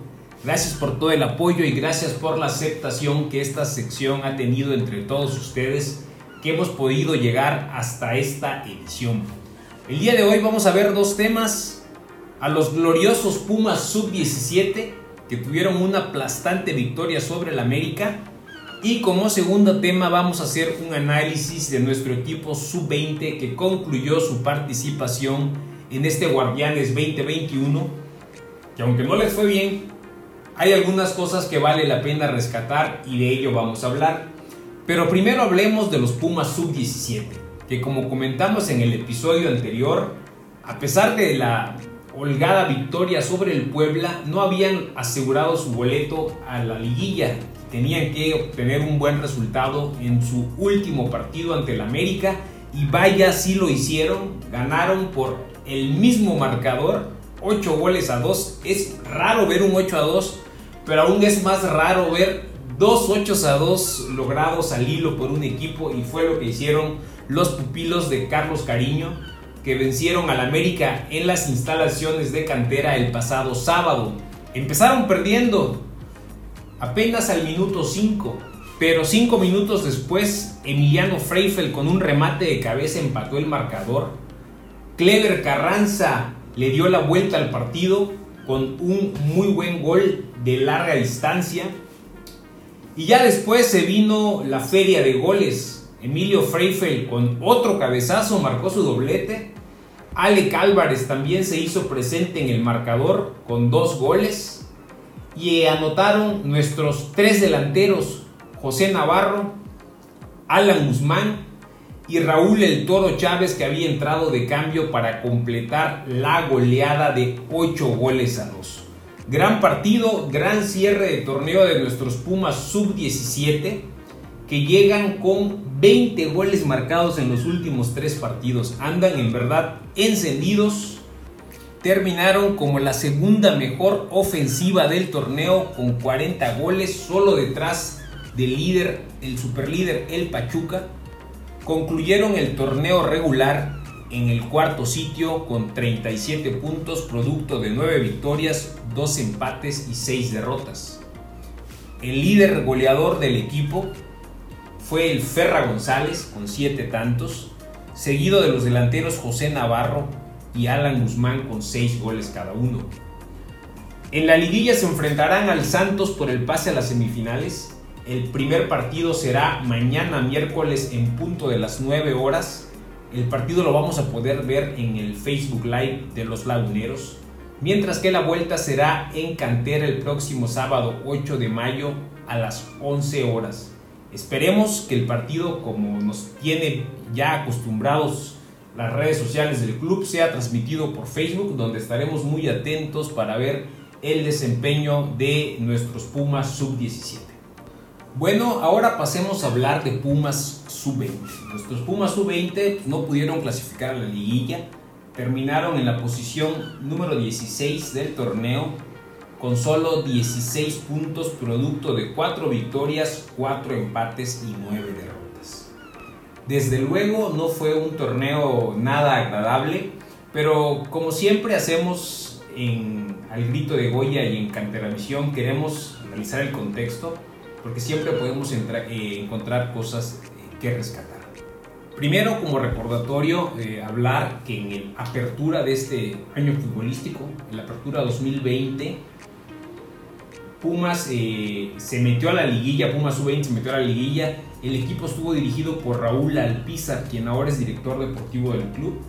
Gracias por todo el apoyo y gracias por la aceptación que esta sección ha tenido entre todos ustedes, que hemos podido llegar hasta esta edición. El día de hoy vamos a ver dos temas. A los gloriosos Pumas Sub-17, que tuvieron una aplastante victoria sobre el América. Y como segundo tema vamos a hacer un análisis de nuestro equipo Sub-20 que concluyó su participación en este Guardianes 2021. Que aunque no les fue bien, hay algunas cosas que vale la pena rescatar y de ello vamos a hablar. Pero primero hablemos de los Pumas Sub-17, que como comentamos en el episodio anterior, a pesar de la holgada victoria sobre el Puebla, no habían asegurado su boleto a la liguilla. Tenían que obtener un buen resultado en su último partido ante el América y vaya si lo hicieron, ganaron por el mismo marcador, 8 goles a 2. Es raro ver un 8 a 2 pero aún es más raro ver dos 8 a 2 logrados al hilo por un equipo y fue lo que hicieron los pupilos de Carlos Cariño que vencieron al América en las instalaciones de cantera el pasado sábado. Empezaron perdiendo apenas al minuto 5, pero 5 minutos después Emiliano Freifel con un remate de cabeza empató el marcador. Clever Carranza le dio la vuelta al partido con un muy buen gol de larga distancia. Y ya después se vino la feria de goles. Emilio Freifel con otro cabezazo marcó su doblete. Alec Álvarez también se hizo presente en el marcador con dos goles. Y anotaron nuestros tres delanteros, José Navarro, Alan Guzmán y Raúl El Toro Chávez que había entrado de cambio para completar la goleada de 8 goles a 2. Gran partido, gran cierre de torneo de nuestros Pumas sub-17 que llegan con 20 goles marcados en los últimos tres partidos. Andan en verdad encendidos. Terminaron como la segunda mejor ofensiva del torneo con 40 goles, solo detrás del líder, el superlíder, el Pachuca. Concluyeron el torneo regular en el cuarto sitio con 37 puntos, producto de 9 victorias, 2 empates y 6 derrotas. El líder goleador del equipo fue el Ferra González con 7 tantos, seguido de los delanteros José Navarro y Alan Guzmán con 6 goles cada uno. En la liguilla se enfrentarán al Santos por el pase a las semifinales. El primer partido será mañana miércoles en punto de las 9 horas. El partido lo vamos a poder ver en el Facebook Live de los Laguneros. Mientras que la vuelta será en Cantera el próximo sábado 8 de mayo a las 11 horas. Esperemos que el partido, como nos tiene ya acostumbrados las redes sociales del club, sea transmitido por Facebook, donde estaremos muy atentos para ver el desempeño de nuestros Pumas sub-17. Bueno, ahora pasemos a hablar de Pumas sub-20. Nuestros Pumas sub-20 no pudieron clasificar a la liguilla, terminaron en la posición número 16 del torneo con solo 16 puntos producto de 4 victorias, 4 empates y 9 derrotas. Desde luego no fue un torneo nada agradable, pero como siempre hacemos en Al Grito de Goya y en Canteravisión, queremos analizar el contexto porque siempre podemos eh, encontrar cosas eh, que rescatar. Primero, como recordatorio, eh, hablar que en la apertura de este año futbolístico, en la apertura 2020, Pumas se metió a la liguilla, Pumas U20 se metió a la liguilla. El equipo estuvo dirigido por Raúl Alpizar, quien ahora es director deportivo del club.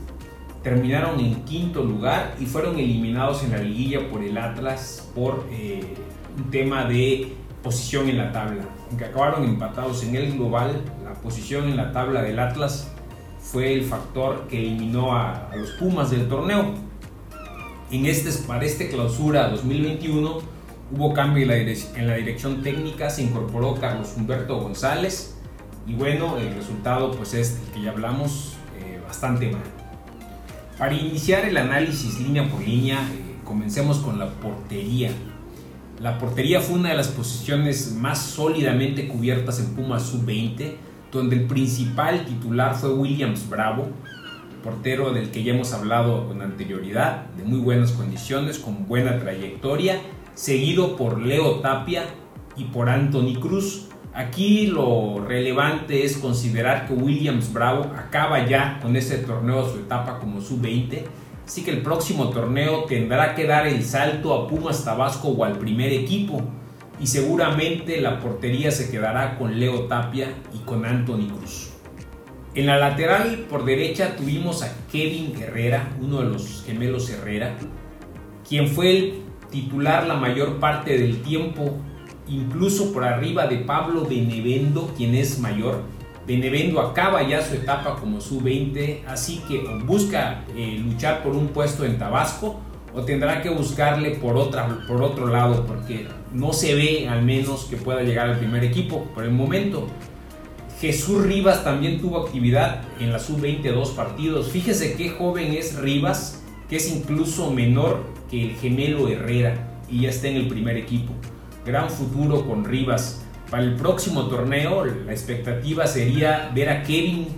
Terminaron en quinto lugar y fueron eliminados en la liguilla por el Atlas por eh, un tema de posición en la tabla. Aunque acabaron empatados en el global, la posición en la tabla del Atlas fue el factor que eliminó a, los Pumas del torneo. En este, para este clausura 2021 Hubo cambio en la, dirección técnica, se incorporó Carlos Humberto González y bueno, el resultado pues es el que ya hablamos, eh, bastante mal. Para iniciar el análisis línea por línea, eh, comencemos con la portería. La portería fue una de las posiciones más sólidamente cubiertas en Pumas Sub-20, donde el principal titular fue Williams Bravo, portero del que ya hemos hablado con anterioridad, de muy buenas condiciones, con buena trayectoria seguido por Leo Tapia y por Anthony Cruz. Aquí lo relevante es considerar que Williams Bravo acaba ya con este torneo su etapa como sub-20, así que el próximo torneo tendrá que dar el salto a Pumas Tabasco o al primer equipo. Y seguramente la portería se quedará con Leo Tapia y con Anthony Cruz. En la lateral por derecha tuvimos a Kevin Herrera, uno de los gemelos Herrera, quien fue el titular la mayor parte del tiempo, incluso por arriba de Pablo Benevendo, quien es mayor. Benevendo acaba ya su etapa como sub-20, así que busca eh, luchar por un puesto en Tabasco o tendrá que buscarle por, otro lado, porque no se ve al menos que pueda llegar al primer equipo por el momento. Jesús Rivas también tuvo actividad en la sub-20 dos partidos. Fíjese qué joven es Rivas, que es incluso menor que el gemelo Herrera y ya está en el primer equipo. Gran futuro con Rivas. Para el próximo torneo la expectativa sería ver a Kevin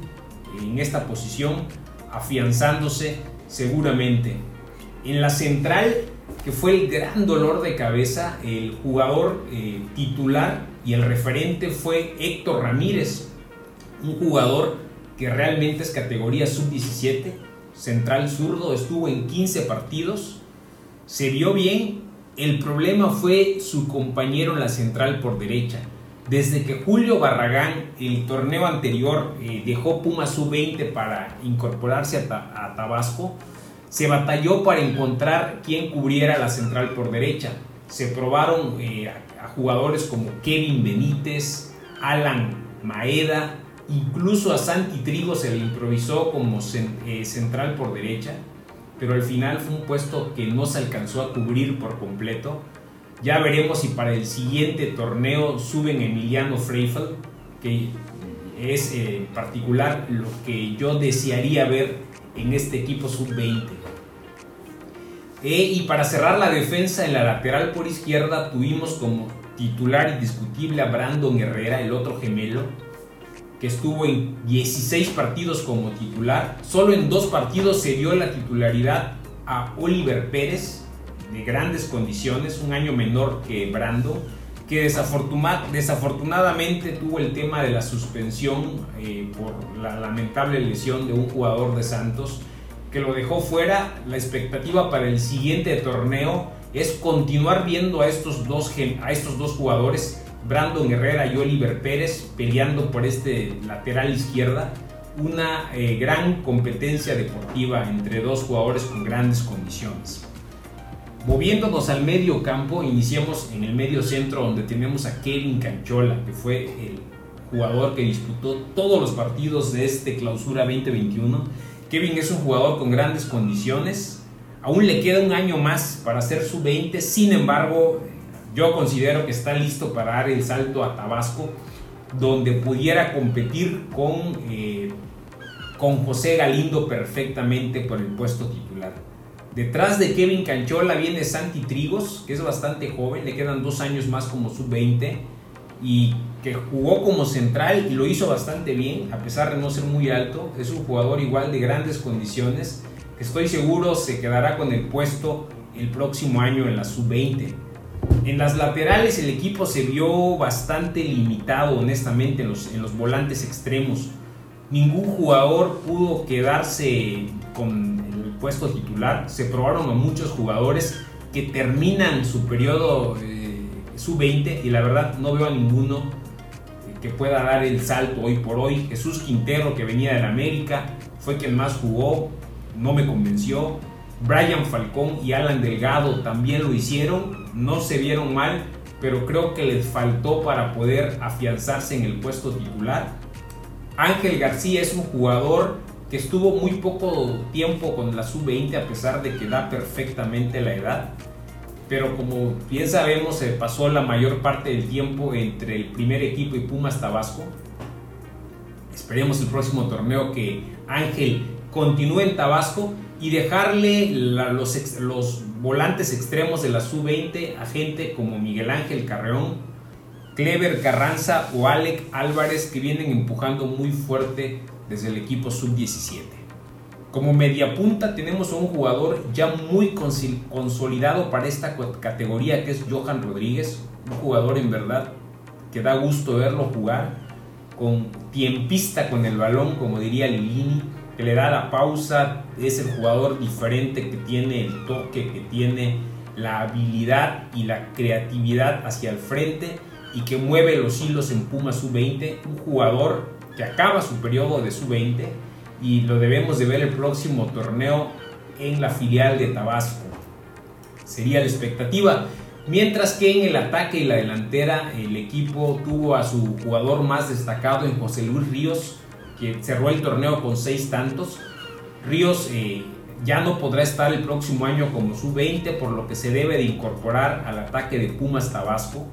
en esta posición afianzándose seguramente. En la central que fue el gran dolor de cabeza. El jugador eh, titular y el referente fue Héctor Ramírez, un jugador que realmente es categoría sub-17, central zurdo, estuvo en 15 partidos, se vio bien, el problema fue su compañero en la central por derecha. Desde que Julio Barragán, el torneo anterior, eh, dejó Puma sub-20 para incorporarse a, Tabasco, se batalló para encontrar quién cubriera la central por derecha. Se probaron eh, a, jugadores como Kevin Benítez, Alan Maeda, incluso a Santi Trigo se le improvisó como eh, central por derecha pero al final fue un puesto que no se alcanzó a cubrir por completo. Ya veremos si para el siguiente torneo suben Emiliano Freifeld, que es eh, en particular lo que yo desearía ver en este equipo sub-20. Eh, y para cerrar la defensa en la lateral por izquierda tuvimos como titular indiscutible a Brandon Herrera, el otro gemelo, que estuvo en 16 partidos como titular. Solo en dos partidos se dio la titularidad a Oliver Pérez, de grandes condiciones, un año menor que Brando, que desafortunadamente tuvo el tema de la suspensión eh, por la lamentable lesión de un jugador de Santos, que lo dejó fuera. La expectativa para el siguiente torneo es continuar viendo a estos dos, a estos dos jugadores Brandon Herrera y Oliver Pérez peleando por este lateral izquierda. Una eh, gran competencia deportiva entre dos jugadores con grandes condiciones. Moviéndonos al medio campo, iniciamos en el medio centro donde tenemos a Kevin Canchola, que fue el jugador que disputó todos los partidos de este clausura 2021. Kevin es un jugador con grandes condiciones, aún le queda un año más para hacer su 20, sin embargo yo considero que está listo para dar el salto a Tabasco, donde pudiera competir con, eh, con José Galindo perfectamente por el puesto titular. Detrás de Kevin Canchola viene Santi Trigos, que es bastante joven, le quedan dos años más como sub-20 y que jugó como central y lo hizo bastante bien, a pesar de no ser muy alto. Es un jugador igual de grandes condiciones, que estoy seguro se quedará con el puesto el próximo año en la sub-20. En las laterales el equipo se vio bastante limitado, honestamente, en los, en los volantes extremos. Ningún jugador pudo quedarse con el puesto titular. Se probaron a muchos jugadores que terminan su periodo eh, sub-20 y la verdad no veo a ninguno que pueda dar el salto hoy por hoy. Jesús Quintero, que venía de la América, fue quien más jugó, no me convenció. Brian Falcón y Alan Delgado también lo hicieron, no se vieron mal, pero creo que les faltó para poder afianzarse en el puesto titular. Ángel García es un jugador que estuvo muy poco tiempo con la sub-20 a pesar de que da perfectamente la edad. Pero como bien sabemos, se pasó la mayor parte del tiempo entre el primer equipo y Pumas Tabasco. Esperemos el próximo torneo que Ángel continúe en Tabasco y dejarle los, los volantes extremos de la sub-20 a gente como Miguel Ángel Carreón, Clever Carranza o Alec Álvarez que vienen empujando muy fuerte desde el equipo sub-17. Como media punta tenemos a un jugador ya muy consolidado para esta categoría que es Johan Rodríguez, un jugador en verdad que da gusto verlo jugar, con tiempista con el balón como diría Lilini, que le da la pausa, es el jugador diferente que tiene el toque, que tiene la habilidad y la creatividad hacia el frente y que mueve los hilos en Puma Sub-20, un jugador que acaba su periodo de Sub-20 y lo debemos de ver el próximo torneo en la filial de Tabasco. Sería la expectativa. Mientras que en el ataque y la delantera el equipo tuvo a su jugador más destacado en José Luis Ríos, que cerró el torneo con seis tantos. Ríos eh, ya no podrá estar el próximo año como sub-20, por lo que se debe de incorporar al ataque de Pumas Tabasco.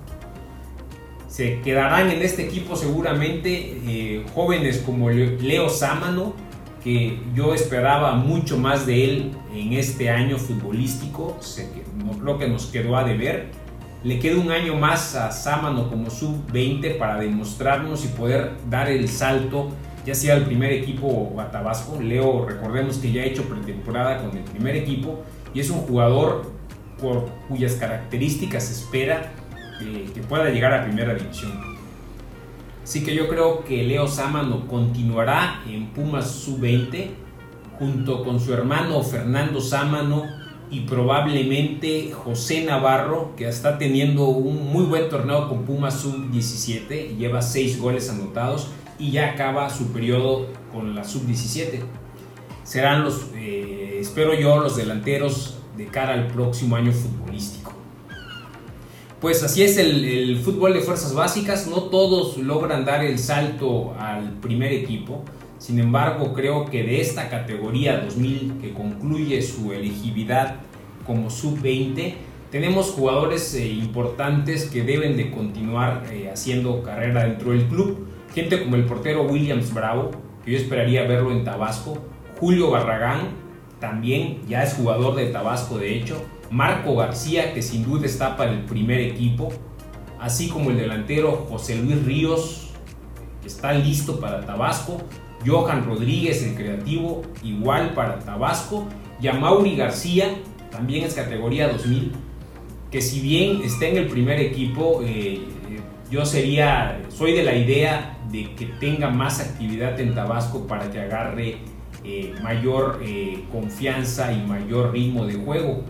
Se quedarán en este equipo seguramente eh, jóvenes como Leo Sámano, que yo esperaba mucho más de él en este año futbolístico, no creo que nos quedó a deber. Le queda un año más a Sámano como sub-20 para demostrarnos y poder dar el salto ya sea el primer equipo o a. Leo, recordemos que ya ha hecho pretemporada con el primer equipo y es un jugador por cuyas características se espera eh, que pueda llegar a primera división. Así que yo creo que Leo Sámano continuará en Pumas Sub-20 junto con su hermano Fernando Sámano y probablemente José Navarro, que está teniendo un muy buen torneo con Pumas Sub-17, lleva 6 goles anotados y ya acaba su periodo con la Sub-17. Serán los, eh, espero yo, los delanteros de cara al próximo año futbolístico. Pues así es el, el fútbol de fuerzas básicas, no todos logran dar el salto al primer equipo. Sin embargo, creo que de esta categoría 2000 que concluye su elegibilidad como sub-20, tenemos jugadores eh, importantes que deben de continuar eh, haciendo carrera dentro del club. Gente como el portero Williams Bravo, que yo esperaría verlo en Tabasco. Julio Barragán, también ya es jugador de Tabasco de hecho. Marco García, que sin duda está para el primer equipo. Así como el delantero José Luis Ríos, que está listo para Tabasco. Johan Rodríguez, el creativo, igual para Tabasco. Y a García, también es categoría 2000, que si bien está en el primer equipo, eh, yo sería, soy de la idea de que tenga más actividad en Tabasco para que agarre eh, mayor eh, confianza y mayor ritmo de juego.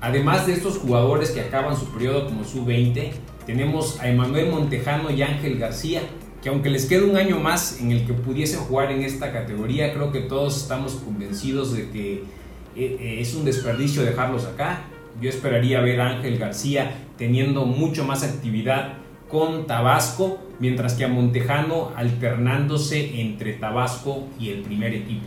Además de estos jugadores que acaban su periodo como sub-20, tenemos a Emanuel Montejano y Ángel García, que aunque les quede un año más en el que pudiesen jugar en esta categoría, creo que todos estamos convencidos de que eh, es un desperdicio dejarlos acá. Yo esperaría ver a Ángel García teniendo mucho más actividad con Tabasco, mientras que a Montejano alternándose entre Tabasco y el primer equipo.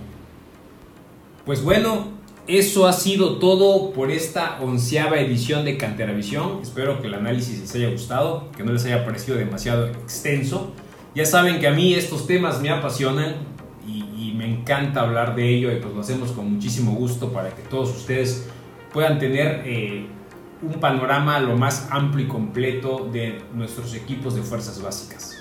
Pues bueno, eso ha sido todo por esta onceava edición de Canteravisión. Espero que el análisis les haya gustado, que no les haya parecido demasiado extenso. Ya saben que a mí estos temas me apasionan y, y, me encanta hablar de ello y pues lo hacemos con muchísimo gusto para que todos ustedes puedan tener eh, un panorama lo más amplio y completo de nuestros equipos de fuerzas básicas.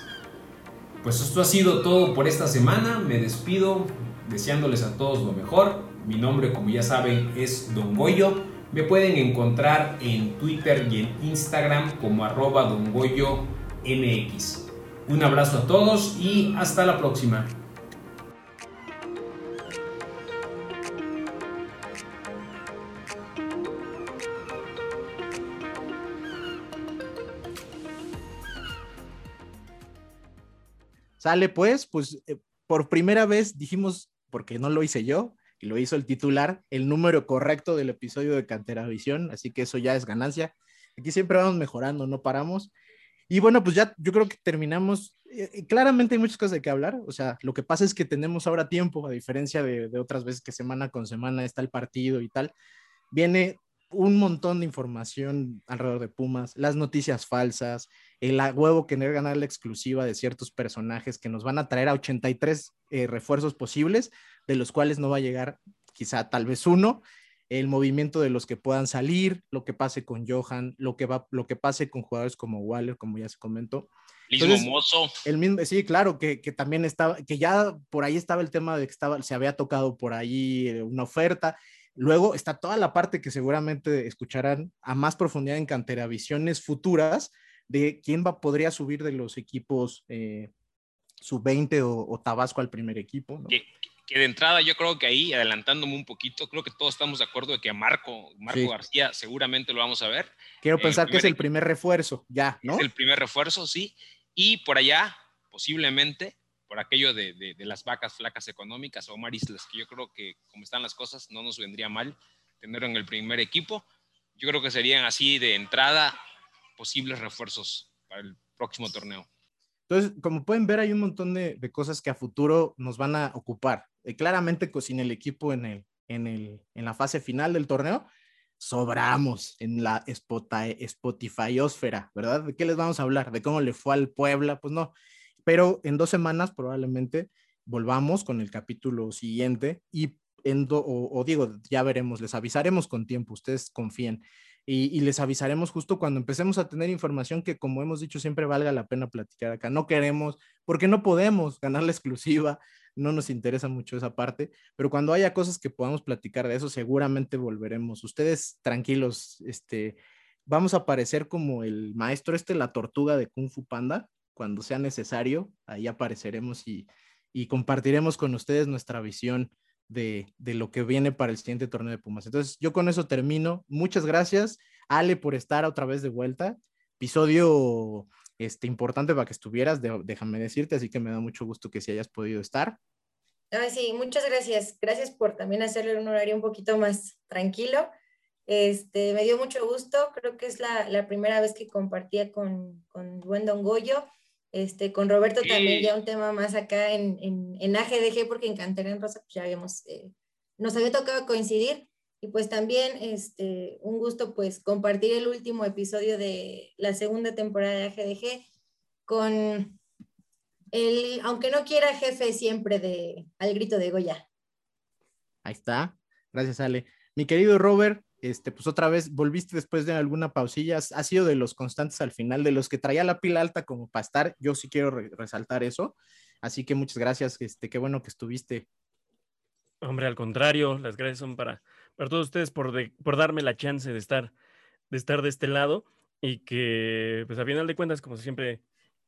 Pues esto ha sido todo por esta semana. Me despido deseándoles a todos lo mejor. Mi nombre, como ya saben, es Don Goyo. Me pueden encontrar en Twitter y en Instagram como arroba Don Goyo MX. Un abrazo a todos y hasta la próxima. Sale pues, pues eh, por primera vez dijimos, porque no lo hice yo, y lo hizo el titular, el número correcto del episodio de Cantera Visión, así que eso ya es ganancia. Aquí siempre vamos mejorando, no paramos. Y bueno, pues ya yo creo que terminamos. Eh, claramente hay muchas cosas de qué hablar. O sea, lo que pasa es que tenemos ahora tiempo, a diferencia de, de, otras veces que semana con semana está el partido y tal. Viene un montón de información alrededor de Pumas, las noticias falsas, el huevo querer ganar la exclusiva de ciertos personajes que nos van a traer a 83 eh, refuerzos posibles, de los cuales no va a llegar quizá tal vez uno, el movimiento de los que puedan salir, lo que pase con Johan, lo que, va, lo que pase con jugadores como Waller, como ya se comentó. Entonces, Mozo. El mismo, sí, claro, que, que, también estaba, que ya por ahí estaba el tema de que estaba, se había tocado por ahí eh, una oferta. Luego está toda la parte que seguramente escucharán a más profundidad en cantera, visiones futuras de quién va, podría subir de los equipos eh, sub-20 o, o, Tabasco al primer equipo. ¿no? Que, que, de entrada yo creo que ahí, adelantándome un poquito, creo que todos estamos de acuerdo de que a Marco, Marco sí. García seguramente lo vamos a ver. Quiero pensar que es el primer refuerzo, ya, ¿no? Es el primer refuerzo, sí. Y por allá, posiblemente, por aquello de, de, de, las vacas flacas económicas, Omar Islas, que yo creo que como están las cosas, no nos vendría mal tenerlo en el primer equipo. Yo creo que serían así de entrada posibles refuerzos para el próximo torneo. Entonces, como pueden ver, hay un montón de, cosas que a futuro nos van a ocupar. Eh, claramente, sin el equipo en, el, en, el, en la fase final del torneo, sobramos en la Spotify-osfera, ¿verdad? ¿De qué les vamos a hablar? ¿De cómo le fue al Puebla? Pues no, pero en dos semanas probablemente volvamos con el capítulo siguiente y en do, o, o, digo, ya veremos, les avisaremos con tiempo, ustedes confíen y, les avisaremos justo cuando empecemos a tener información que como hemos dicho siempre valga la pena platicar acá. No queremos, porque no podemos ganar la exclusiva no nos interesa mucho esa parte, pero cuando haya cosas que podamos platicar de eso, seguramente volveremos. Ustedes tranquilos, este, vamos a aparecer como el maestro este, la tortuga de Kung Fu Panda, cuando sea necesario, ahí apareceremos y, y compartiremos con ustedes nuestra visión de, de, lo que viene para el siguiente torneo de Pumas. Entonces, yo con eso termino. Muchas gracias, Ale, por estar otra vez de vuelta. Episodio este, importante para que estuvieras, déjame decirte, así que me da mucho gusto que si hayas podido estar. Ah, sí, muchas gracias. Gracias por también hacerle un horario un poquito más tranquilo. Este, me dio mucho gusto, creo que es la, la primera vez que compartía con, con buen Don Goyo. Este, con Roberto también ya un tema más acá en, en, en AGDG, porque en Cantera en Rosa pues ya habíamos, eh, nos había tocado coincidir. Y pues también este, un gusto pues compartir el último episodio de la segunda temporada de AGDG con el, aunque no quiera, jefe siempre de Al Grito de Goya. Ahí está. Gracias, Ale. Mi querido Robert, este, pues otra vez volviste después de alguna pausilla, has sido de los constantes al final, de los que traía la pila alta como para estar, yo sí quiero resaltar eso, así que muchas gracias, este, qué bueno que estuviste. Hombre, al contrario, las gracias son para, para todos ustedes por, por darme la chance de estar, de estar de este lado y que, pues a final de cuentas, como siempre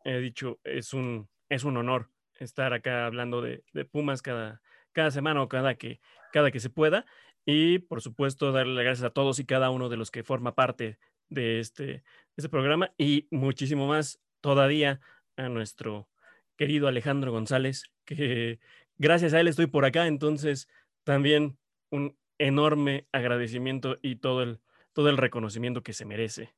he dicho, es un, es un honor estar acá hablando de, de Pumas cada, cada semana o cada que, cada que se pueda. Y por supuesto, darle las gracias a todos y cada uno de los que forma parte de este, este programa y muchísimo más todavía a nuestro querido Alejandro González, que gracias a él estoy por acá, entonces también un enorme agradecimiento y todo el, todo el reconocimiento que se merece.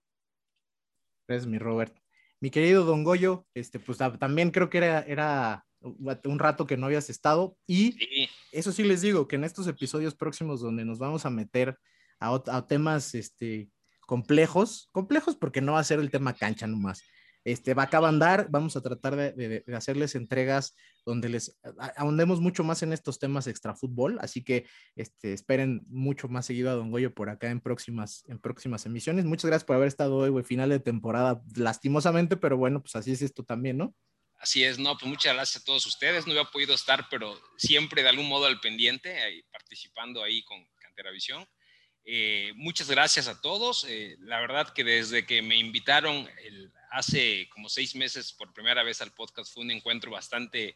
Gracias, mi Robert. Mi querido Don Goyo, este, pues también creo que era, era un rato que no habías estado y eso sí les digo que en estos episodios próximos donde nos vamos a meter a, temas este, complejos, complejos porque no va a ser el tema cancha nomás. Este, va a acabar andar, vamos a tratar de, hacerles entregas donde les ahondemos mucho más en estos temas extra fútbol, así que este, esperen mucho más seguido a Don Goyo por acá en próximas, en próximas emisiones. Muchas gracias por haber estado hoy, final de temporada, lastimosamente, pero bueno, pues así es esto también, ¿no? Así es, no, pues muchas gracias a todos ustedes. No había podido estar, pero siempre de algún modo al pendiente, participando ahí con Cantera Visión. Eh, muchas gracias a todos. Eh, la verdad que desde que me invitaron hace como seis meses por primera vez al podcast fue un encuentro bastante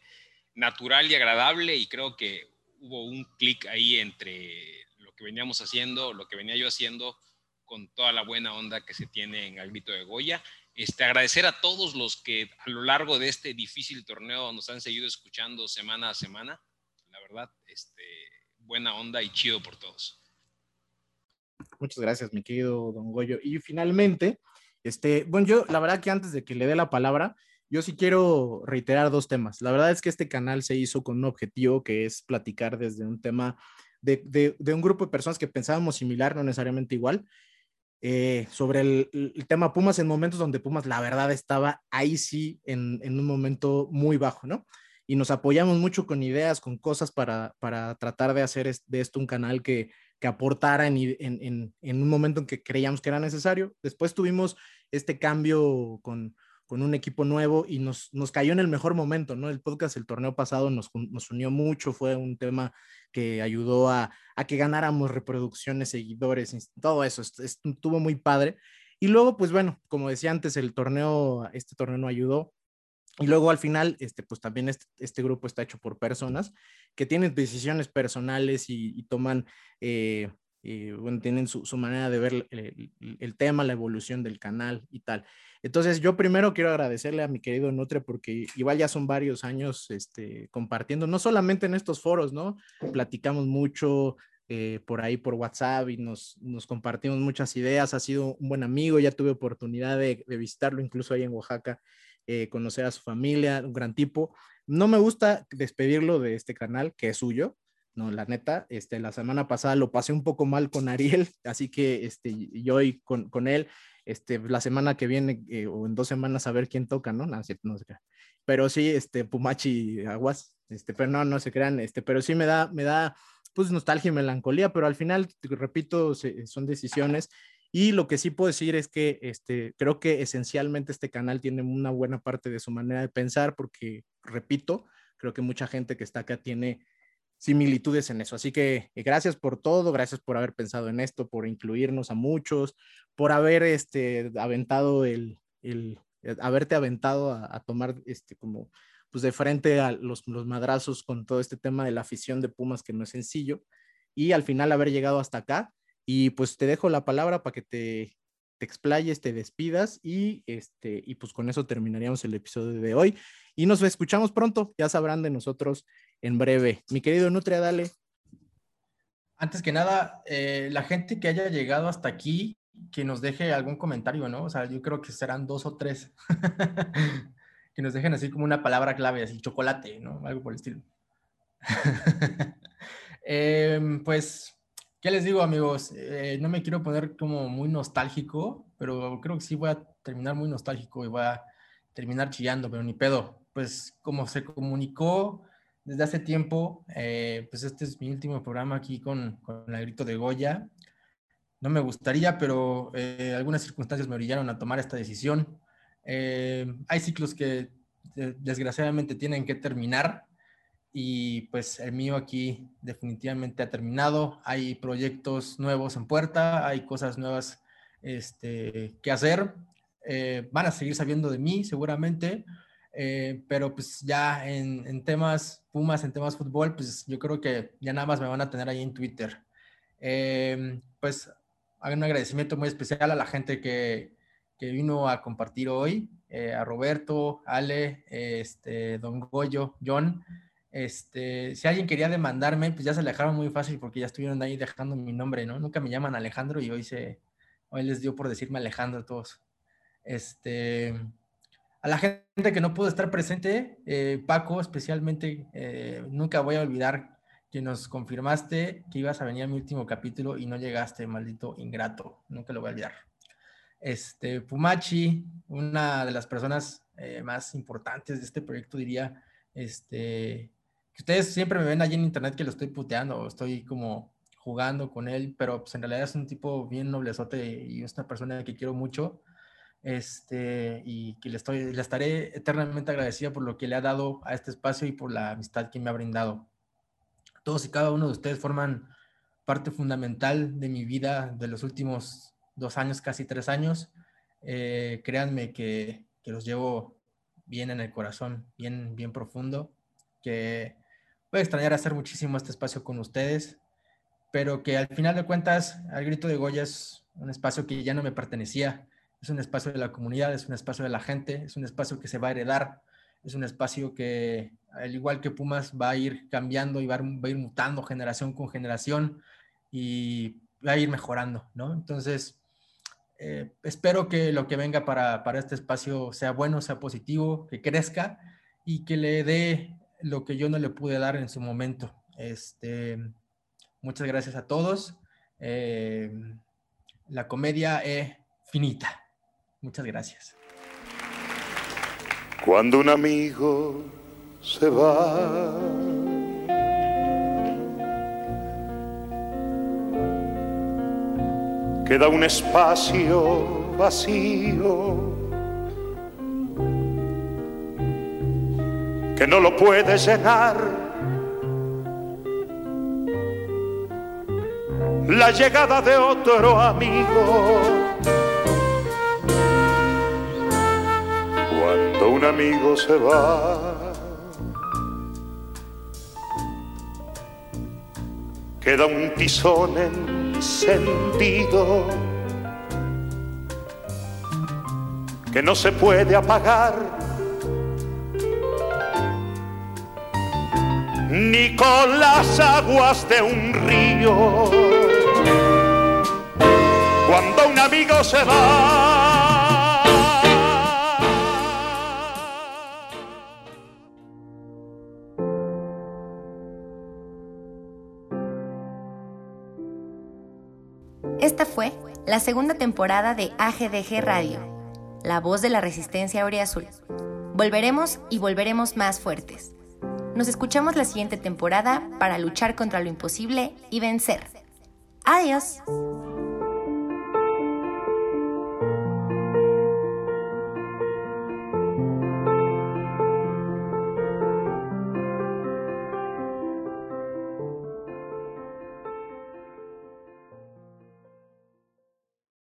natural y agradable y creo que hubo un clic ahí entre lo que veníamos haciendo, lo que venía yo haciendo con toda la buena onda que se tiene en grito de Goya. Este, agradecer a todos los que a lo largo de este difícil torneo nos han seguido escuchando semana a semana. La verdad, este, buena onda y chido por todos. Muchas gracias, mi querido Don Goyo. Y finalmente, este, bueno, yo la verdad que antes de que le dé la palabra, yo sí quiero reiterar dos temas. La verdad es que este canal se hizo con un objetivo que es platicar desde un tema de, de, de, un grupo de personas que pensábamos similar, no necesariamente igual, eh, sobre el, tema Pumas en momentos donde Pumas la verdad estaba ahí sí en, un momento muy bajo, ¿no? Y nos apoyamos mucho con ideas, con cosas para, para tratar de hacer de esto un canal que, que aportara en, en, en, un momento en que creíamos que era necesario. Después tuvimos este cambio con, con un equipo nuevo y nos, nos cayó en el mejor momento, ¿no? El podcast el torneo pasado nos, nos unió mucho, fue un tema que ayudó a, a, que ganáramos reproducciones, seguidores, todo eso, estuvo muy padre. Y luego, pues bueno, como decía antes, el torneo, este torneo no ayudó. Y luego al final, este, pues también este, este grupo está hecho por personas que tienen decisiones personales y, toman eh, y bueno, tienen su, manera de ver el, tema, la evolución del canal y tal. Entonces, yo primero quiero agradecerle a mi querido Nutre porque igual ya son varios años este, compartiendo, no solamente en estos foros, ¿no? Platicamos mucho eh, por ahí por WhatsApp y nos, compartimos muchas ideas. Ha sido un buen amigo, ya tuve oportunidad de, de visitarlo incluso ahí en Oaxaca, eh, conocer a su familia, un gran tipo. No me gusta despedirlo de este canal, que es suyo, no, la neta, este, la semana pasada lo pasé un poco mal con Ariel, así que este, yo hoy con, con él, este, la semana que viene eh, o en dos semanas a ver quién toca, ¿no? No, no, no sé Pero sí, este, Pumachi Aguas, este, pero no, no se crean, este, pero sí me da, me da, pues, nostalgia y melancolía, pero al final, repito, son decisiones. Y lo que sí puedo decir es que este, creo que esencialmente este canal tiene una buena parte de su manera de pensar, porque, repito, creo que mucha gente que está acá tiene similitudes en eso. Así que eh, gracias por todo, gracias por haber pensado en esto, por incluirnos a muchos, por haber este, aventado el, el eh, haberte aventado a, tomar este como pues de frente a los, los madrazos con todo este tema de la afición de Pumas que no es sencillo y al final haber llegado hasta acá y pues te dejo la palabra para que te, te explayes, te despidas y este y pues con eso terminaríamos el episodio de hoy y nos escuchamos pronto, ya sabrán de nosotros en breve. Mi querido Nutria, dale. Antes que nada, eh, la gente que haya llegado hasta aquí, que nos deje algún comentario, ¿no? O sea, yo creo que serán dos o tres. que nos dejen así como una palabra clave, así chocolate, ¿no? Algo por el estilo. Em, pues, ¿qué les digo, amigos? Eh, no me quiero poner como muy nostálgico, pero creo que sí voy a terminar muy nostálgico y voy a terminar chillando, pero ni pedo. Pues, como se comunicó desde hace tiempo, eh, pues este es mi último programa aquí con, con el grito de Goya. No me gustaría, pero eh, algunas circunstancias me orillaron a tomar esta decisión. Eh, hay ciclos que desgraciadamente tienen que terminar y pues el mío aquí definitivamente ha terminado. Hay proyectos nuevos en puerta, hay cosas nuevas este, que hacer. van a seguir sabiendo de mí seguramente, eh, pero pues ya en, temas Pumas, en temas fútbol, pues yo creo que ya nada más me van a tener ahí en Twitter. Eh, pues hago un agradecimiento muy especial a la gente que, que vino a compartir hoy, eh, a Roberto, Ale, este, Don Goyo, John. Este, si alguien quería demandarme, pues ya se dejaron muy fácil porque ya estuvieron ahí dejando mi nombre, ¿no? Nunca me llaman Alejandro y hoy se, hoy les dio por decirme Alejandro todos. Este, a la gente que no pudo estar presente, eh, Paco, especialmente, eh, nunca voy a olvidar que nos confirmaste que ibas a venir a mi último capítulo y no llegaste, maldito ingrato. Nunca lo voy a olvidar. Este, Pumachi, una de las personas eh, más importantes de este proyecto, diría, este, que ustedes siempre me ven allí en internet que lo estoy puteando, estoy como jugando con él, pero pues en realidad es un tipo bien noblezote y es una persona que quiero mucho este, y que le, estoy, le estaré eternamente agradecida por lo que le ha dado a este espacio y por la amistad que me ha brindado. Todos y cada uno de ustedes forman parte fundamental de mi vida de los últimos dos años, casi tres años. Eh, créanme que, que, los llevo bien en el corazón, bien, bien profundo, que voy a extrañar hacer muchísimo este espacio con ustedes, pero que al final de cuentas, al grito de Goya es un espacio que ya no me pertenecía, es un espacio de la comunidad, es un espacio de la gente, es un espacio que se va a heredar, es un espacio que, al igual que Pumas, va a ir cambiando y va a, ir mutando generación con generación y va a ir mejorando, ¿no? Entonces, eh, espero que lo que venga para, para este espacio sea bueno, sea positivo, que crezca y que le dé lo que yo no le pude dar en su momento. Este, muchas gracias a todos. Eh, la comedia es finita. Muchas gracias. Cuando un amigo se va, queda un espacio vacío que no lo puede llenar. La llegada de otro amigo amigo se va. Queda un tizón encendido que no se puede apagar ni con las aguas de un río. Cuando un amigo se va, Esta fue la segunda temporada de AGDG Radio, la voz de la resistencia Azul. Volveremos y volveremos más fuertes. Nos escuchamos la siguiente temporada para luchar contra lo imposible y vencer. Adiós.